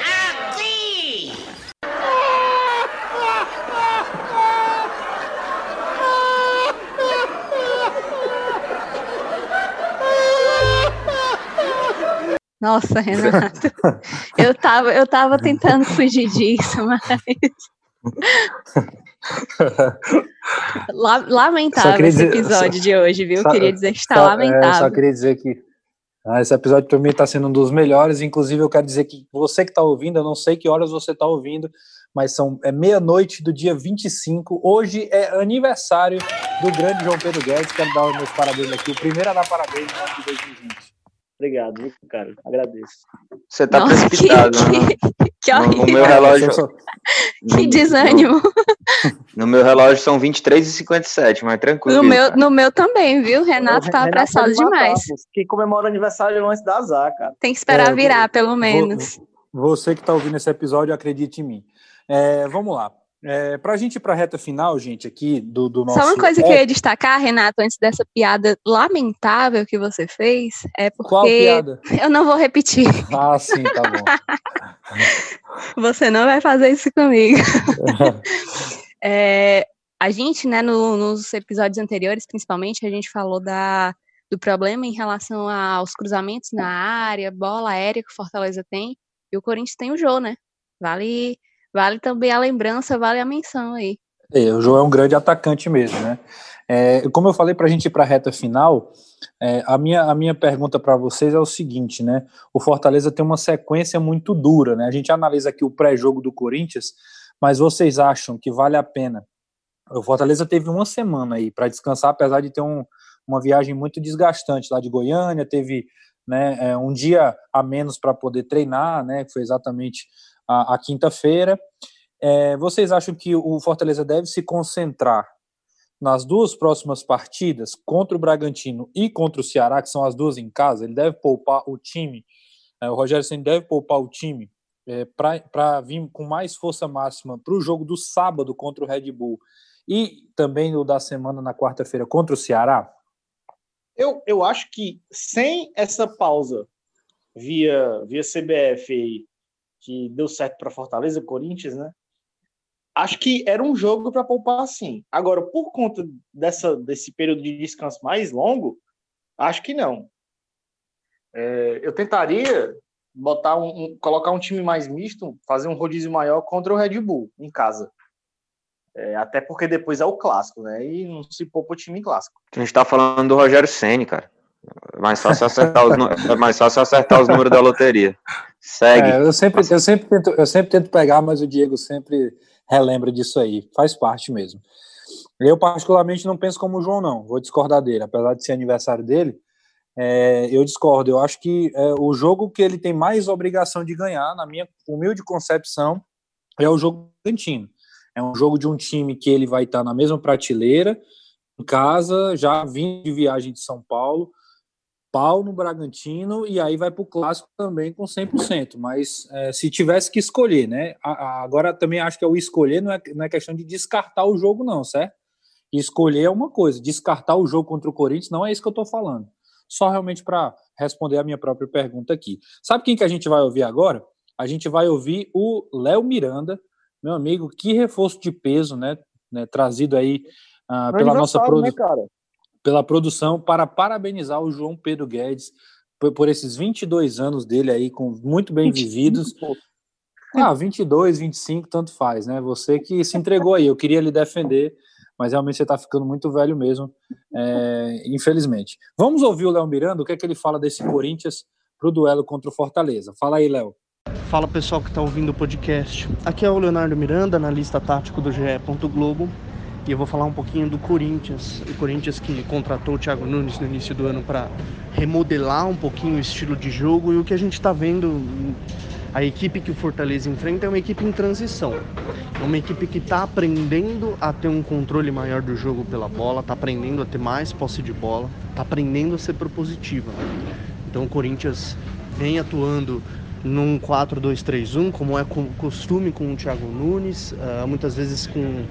Nossa, Renato. eu tava, eu tava tentando fugir disso, mas lamentável queria esse dizer- episódio só- de hoje, viu? Só- Queria dizer que está só- é, lamentável. só queria dizer que ah, esse episódio para mim está sendo um dos melhores. Inclusive, eu quero dizer que você que está ouvindo, eu não sei que horas você está ouvindo, mas são é meia-noite do dia 25. Hoje é aniversário do grande João Pedro Guedes. Quero dar os meus parabéns aqui. O primeiro a dar parabéns no ano de 2020. Obrigado, viu, cara. Agradeço. Você tá Nossa, que- precipitado, que- né? que No, no horrível. meu relógio. Que no- desânimo. No meu relógio são 23 e 57, mas tranquilo. No meu, no meu também, viu? Renato tava Renato apressado matar, demais. pô. Quem comemora aniversário antes da azar, cara. Tem que esperar É, virar, pelo menos. Você que está ouvindo esse episódio, acredite em mim. É, vamos lá. É, para a gente ir para a reta final, gente, aqui do, do nosso. Só uma coisa que eu ia destacar, Renato, antes dessa piada lamentável que você fez, é porque Qual piada? eu não vou repetir. Ah, sim, tá bom. Você não vai fazer isso comigo. É, a gente, né, no- nos episódios anteriores, principalmente, a gente falou da, do problema em relação aos cruzamentos na área, bola aérea que o Fortaleza tem, e o Corinthians tem o Jô, né? Vale, vale também a lembrança, vale a menção aí. É, o João é um grande atacante mesmo, né? É, como eu falei para a gente ir para a reta final, é, a, minha, a minha pergunta para vocês é o seguinte, né? O Fortaleza tem uma sequência muito dura, né? A gente analisa aqui o pré-jogo do Corinthians, mas vocês acham que vale a pena? O Fortaleza teve uma semana aí para descansar, apesar de ter um, uma viagem muito desgastante lá de Goiânia, teve né, é, um dia a menos para poder treinar, né? Que foi exatamente a, a quinta-feira. É, vocês acham que o Fortaleza deve se concentrar nas duas próximas partidas, contra o Bragantino e contra o Ceará, que são as duas em casa? Ele deve poupar o time, é, o Rogério Senna deve poupar o time é, para vir com mais força máxima para o jogo do sábado contra o Red Bull e também o da semana na quarta-feira contra o Ceará? Eu, eu acho que sem essa pausa via, via CBF aí, que deu certo para Fortaleza, Corinthians, né? Acho que era um jogo para poupar sim. Agora, por conta dessa, desse período de descanso mais longo, acho que não. É, eu tentaria botar um, um- colocar um time mais misto, fazer um rodízio maior contra o Red Bull em casa. É, até porque depois é o clássico, né? E não se poupa o time clássico. A gente tá falando do Rogério Ceni, cara. É mais fácil acertar os, é mais fácil acertar os números da loteria. Segue. É, eu, sempre, eu, sempre tento, eu sempre tento pegar, mas o Diego sempre relembra disso aí. Faz parte mesmo. Eu, particularmente, não penso como o João, não. Vou discordar dele. Apesar de ser aniversário dele, é, eu discordo. Eu acho que é, o jogo que ele tem mais obrigação de ganhar, na minha humilde concepção, é o jogo Bragantino. É um jogo de um time que ele vai estar na mesma prateleira, em casa, já vindo de viagem de São Paulo, pau no Bragantino e aí vai para o clássico também com 100%. Mas é, se tivesse que escolher, né? A- a- agora também acho que é o escolher não é, não é questão de descartar o jogo, não, certo? Escolher é uma coisa, descartar o jogo contra o Corinthians não é isso que eu estou falando. Só realmente para responder a minha própria pergunta aqui. Sabe quem que a gente vai ouvir agora? A gente vai ouvir o Léo Miranda, meu amigo, que reforço de peso, né? né, trazido aí No pela nossa né, produção cara? Pela produção para parabenizar o João Pedro Guedes por, por esses 22 anos dele aí, com muito bem vividos. Ah, 22, 25, tanto faz, né? Você que se entregou aí, eu queria lhe defender, mas realmente você está ficando muito velho mesmo, é, infelizmente. Vamos ouvir o Léo Miranda, o que é que ele fala desse Corinthians para o duelo contra o Fortaleza. Fala aí, Léo. Fala pessoal que está ouvindo o podcast. Aqui é o Leonardo Miranda, analista tático do GE. Globo. E eu vou falar um pouquinho do Corinthians. O Corinthians que contratou o Thiago Nunes no início do ano para remodelar um pouquinho o estilo de jogo e o que a gente está vendo a equipe que o Fortaleza enfrenta é uma equipe em transição. É uma equipe que está aprendendo a ter um controle maior do jogo pela bola, está aprendendo a ter mais posse de bola, está aprendendo a ser propositiva. Então o Corinthians vem atuando num 4-2-3-1, como é costume com o Thiago Nunes, uh, muitas vezes com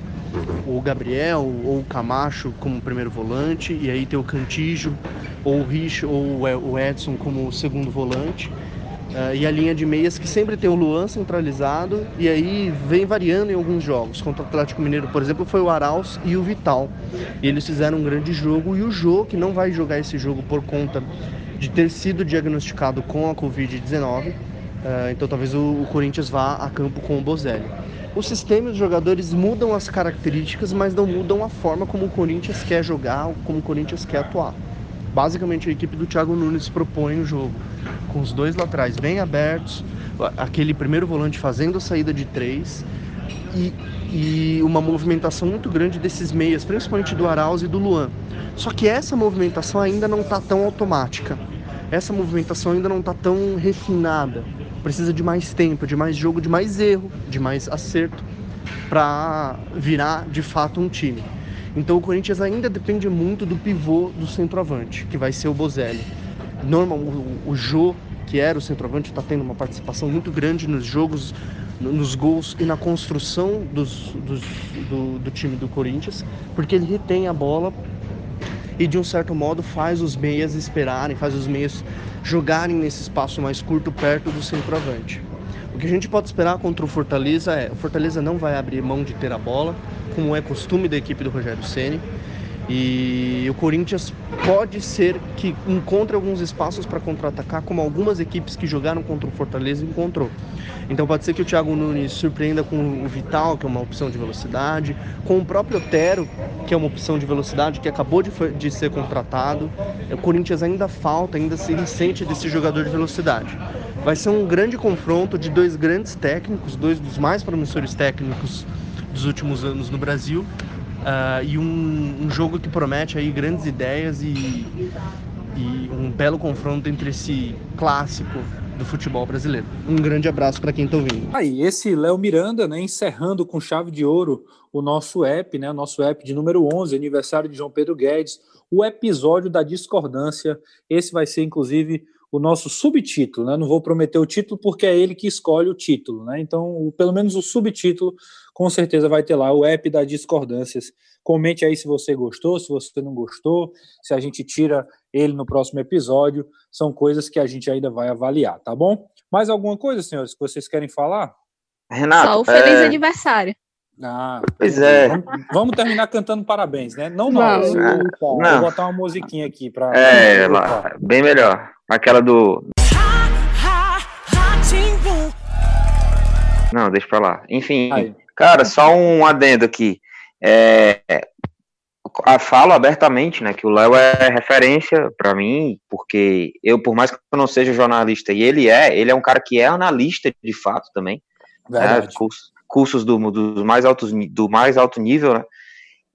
o Gabriel ou o Camacho como primeiro volante, e aí tem o Cantijo, ou o Rich ou o Edson como segundo volante. Uh, e a linha de meias que sempre tem o Luan centralizado e aí vem variando em alguns jogos. Contra o Atlético Mineiro, por exemplo, foi o Arauz e o Vital. E eles fizeram um grande jogo e o Jô, que não vai jogar esse jogo por conta de ter sido diagnosticado com a Covid-19. Uh, então talvez o, o, Corinthians vá a campo com o Bozelli. O sistema e os jogadores mudam as características, mas não mudam a forma como o Corinthians quer jogar, como o Corinthians quer atuar. Basicamente a equipe do Thiago Nunes propõe o jogo com os dois laterais bem abertos, aquele primeiro volante fazendo a saída de três e, e uma movimentação muito grande desses meias, principalmente do Arauz e do Luan. Só que essa movimentação ainda não está tão automática. Essa movimentação ainda não está tão refinada. Precisa de mais tempo, de mais jogo, de mais erro, de mais acerto para virar de fato um time. Então o Corinthians ainda depende muito do pivô do centroavante, que vai ser o Bozelli. Normal, o, o Jô que era o centroavante, está tendo uma participação muito grande nos jogos, nos gols e na construção dos, dos, do, do time do Corinthians, porque ele retém a bola e de um certo modo faz os meias esperarem, faz os meias jogarem nesse espaço mais curto perto do centroavante. O que a gente pode esperar contra o Fortaleza é, o Fortaleza não vai abrir mão de ter a bola, como é costume da equipe do Rogério Ceni. E o Corinthians pode ser que encontre alguns espaços para contra-atacar, como algumas equipes que jogaram contra o Fortaleza encontrou. Então pode ser que o Thiago Nunes surpreenda com o Vital, que é uma opção de velocidade, com o próprio Otero, que é uma opção de velocidade, que acabou de, de ser contratado. O Corinthians ainda falta, ainda se sente desse jogador de velocidade. Vai ser um grande confronto de dois grandes técnicos, dois dos mais promissores técnicos dos últimos anos no Brasil, Uh, e um, um, jogo que promete aí grandes ideias e, e um belo confronto entre esse clássico do futebol brasileiro. Um grande abraço para quem está ouvindo. Aí, esse Léo Miranda, né, encerrando com chave de ouro o nosso app, né, o nosso app de número 11, aniversário de João Pedro Guedes, o episódio da discordância. Esse vai ser, inclusive, o nosso subtítulo, né? Não vou prometer o título porque é ele que escolhe o título, né? Então, pelo menos o subtítulo, com certeza vai ter lá o app das discordâncias. Comente aí se você gostou, se você não gostou, se a gente tira ele no próximo episódio. São coisas que a gente ainda vai avaliar, tá bom? Mais alguma coisa, senhores, que vocês querem falar? Renato, Só o feliz é... aniversário. Ah, pois é. Vamos, terminar cantando parabéns, né? Não nós. Vou, vou botar uma musiquinha aqui para. É, lá, bem melhor. Aquela do. Não, deixa pra lá. Enfim, Aí. Cara, só um adendo aqui. É, falo abertamente, né, que o Léo é referência para mim, porque eu, por mais que eu não seja jornalista, e ele é, ele é um cara que é analista de fato também. Né, cursos, cursos do, do, mais altos, do mais alto nível, né?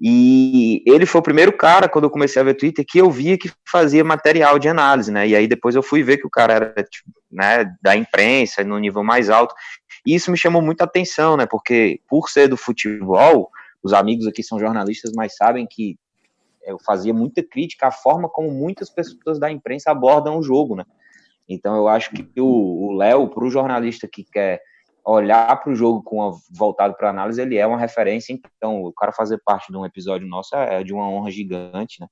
E ele foi o primeiro cara, quando eu comecei a ver Twitter, que eu via que fazia material de análise, né? E aí depois eu fui ver que o cara era tipo, né, da imprensa, no nível mais alto. E isso me chamou muita atenção, né? Porque por ser do futebol, os amigos aqui são jornalistas, mas sabem que eu fazia muita crítica à forma como muitas pessoas da imprensa abordam o jogo, né? Então eu acho que o Léo, para o jornalista que quer olhar para o jogo com a, voltado para análise, ele é uma referência. Então, o cara fazer parte de um episódio nosso é, é de uma honra gigante, né?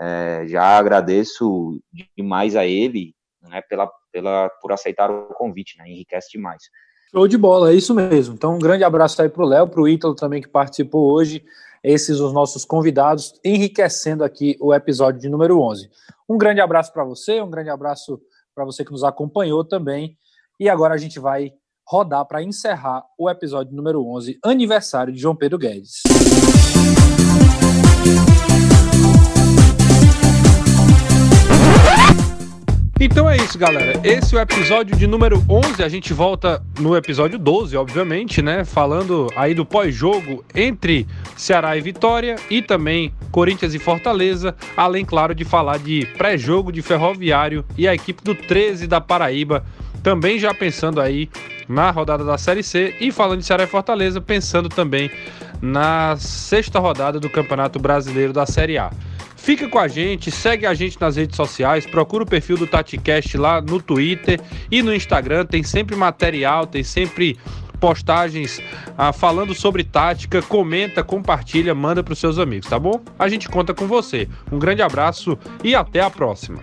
É, já agradeço demais a ele, né, pela, pela, por aceitar o convite, né? Enriquece demais. Show de bola, é isso mesmo. Então, um grande abraço aí para o Léo, para o Ítalo também que participou hoje. Esses os nossos convidados, enriquecendo aqui o episódio de número 11. Um grande abraço para você, um grande abraço para você que nos acompanhou também. E agora a gente vai rodar para encerrar o episódio número 11, aniversário de João Pedro Guedes. Então é isso, galera. Esse é o episódio de número 11. A gente volta no episódio 12, obviamente, né? Falando aí do pós-jogo entre Ceará e Vitória e também Corinthians e Fortaleza. Além, claro, de falar de pré-jogo de Ferroviário e a equipe do 13 da Paraíba. Também já pensando aí na rodada da Série C e falando de Ceará e Fortaleza, pensando também na sexta rodada do Campeonato Brasileiro da Série A. Fica com a gente, segue a gente nas redes sociais, procura o perfil do TatiCast lá no Twitter e no Instagram, tem sempre material, tem sempre postagens ah, falando sobre tática, comenta, compartilha, manda para os seus amigos, tá bom? A gente conta com você. Um grande abraço e até a próxima.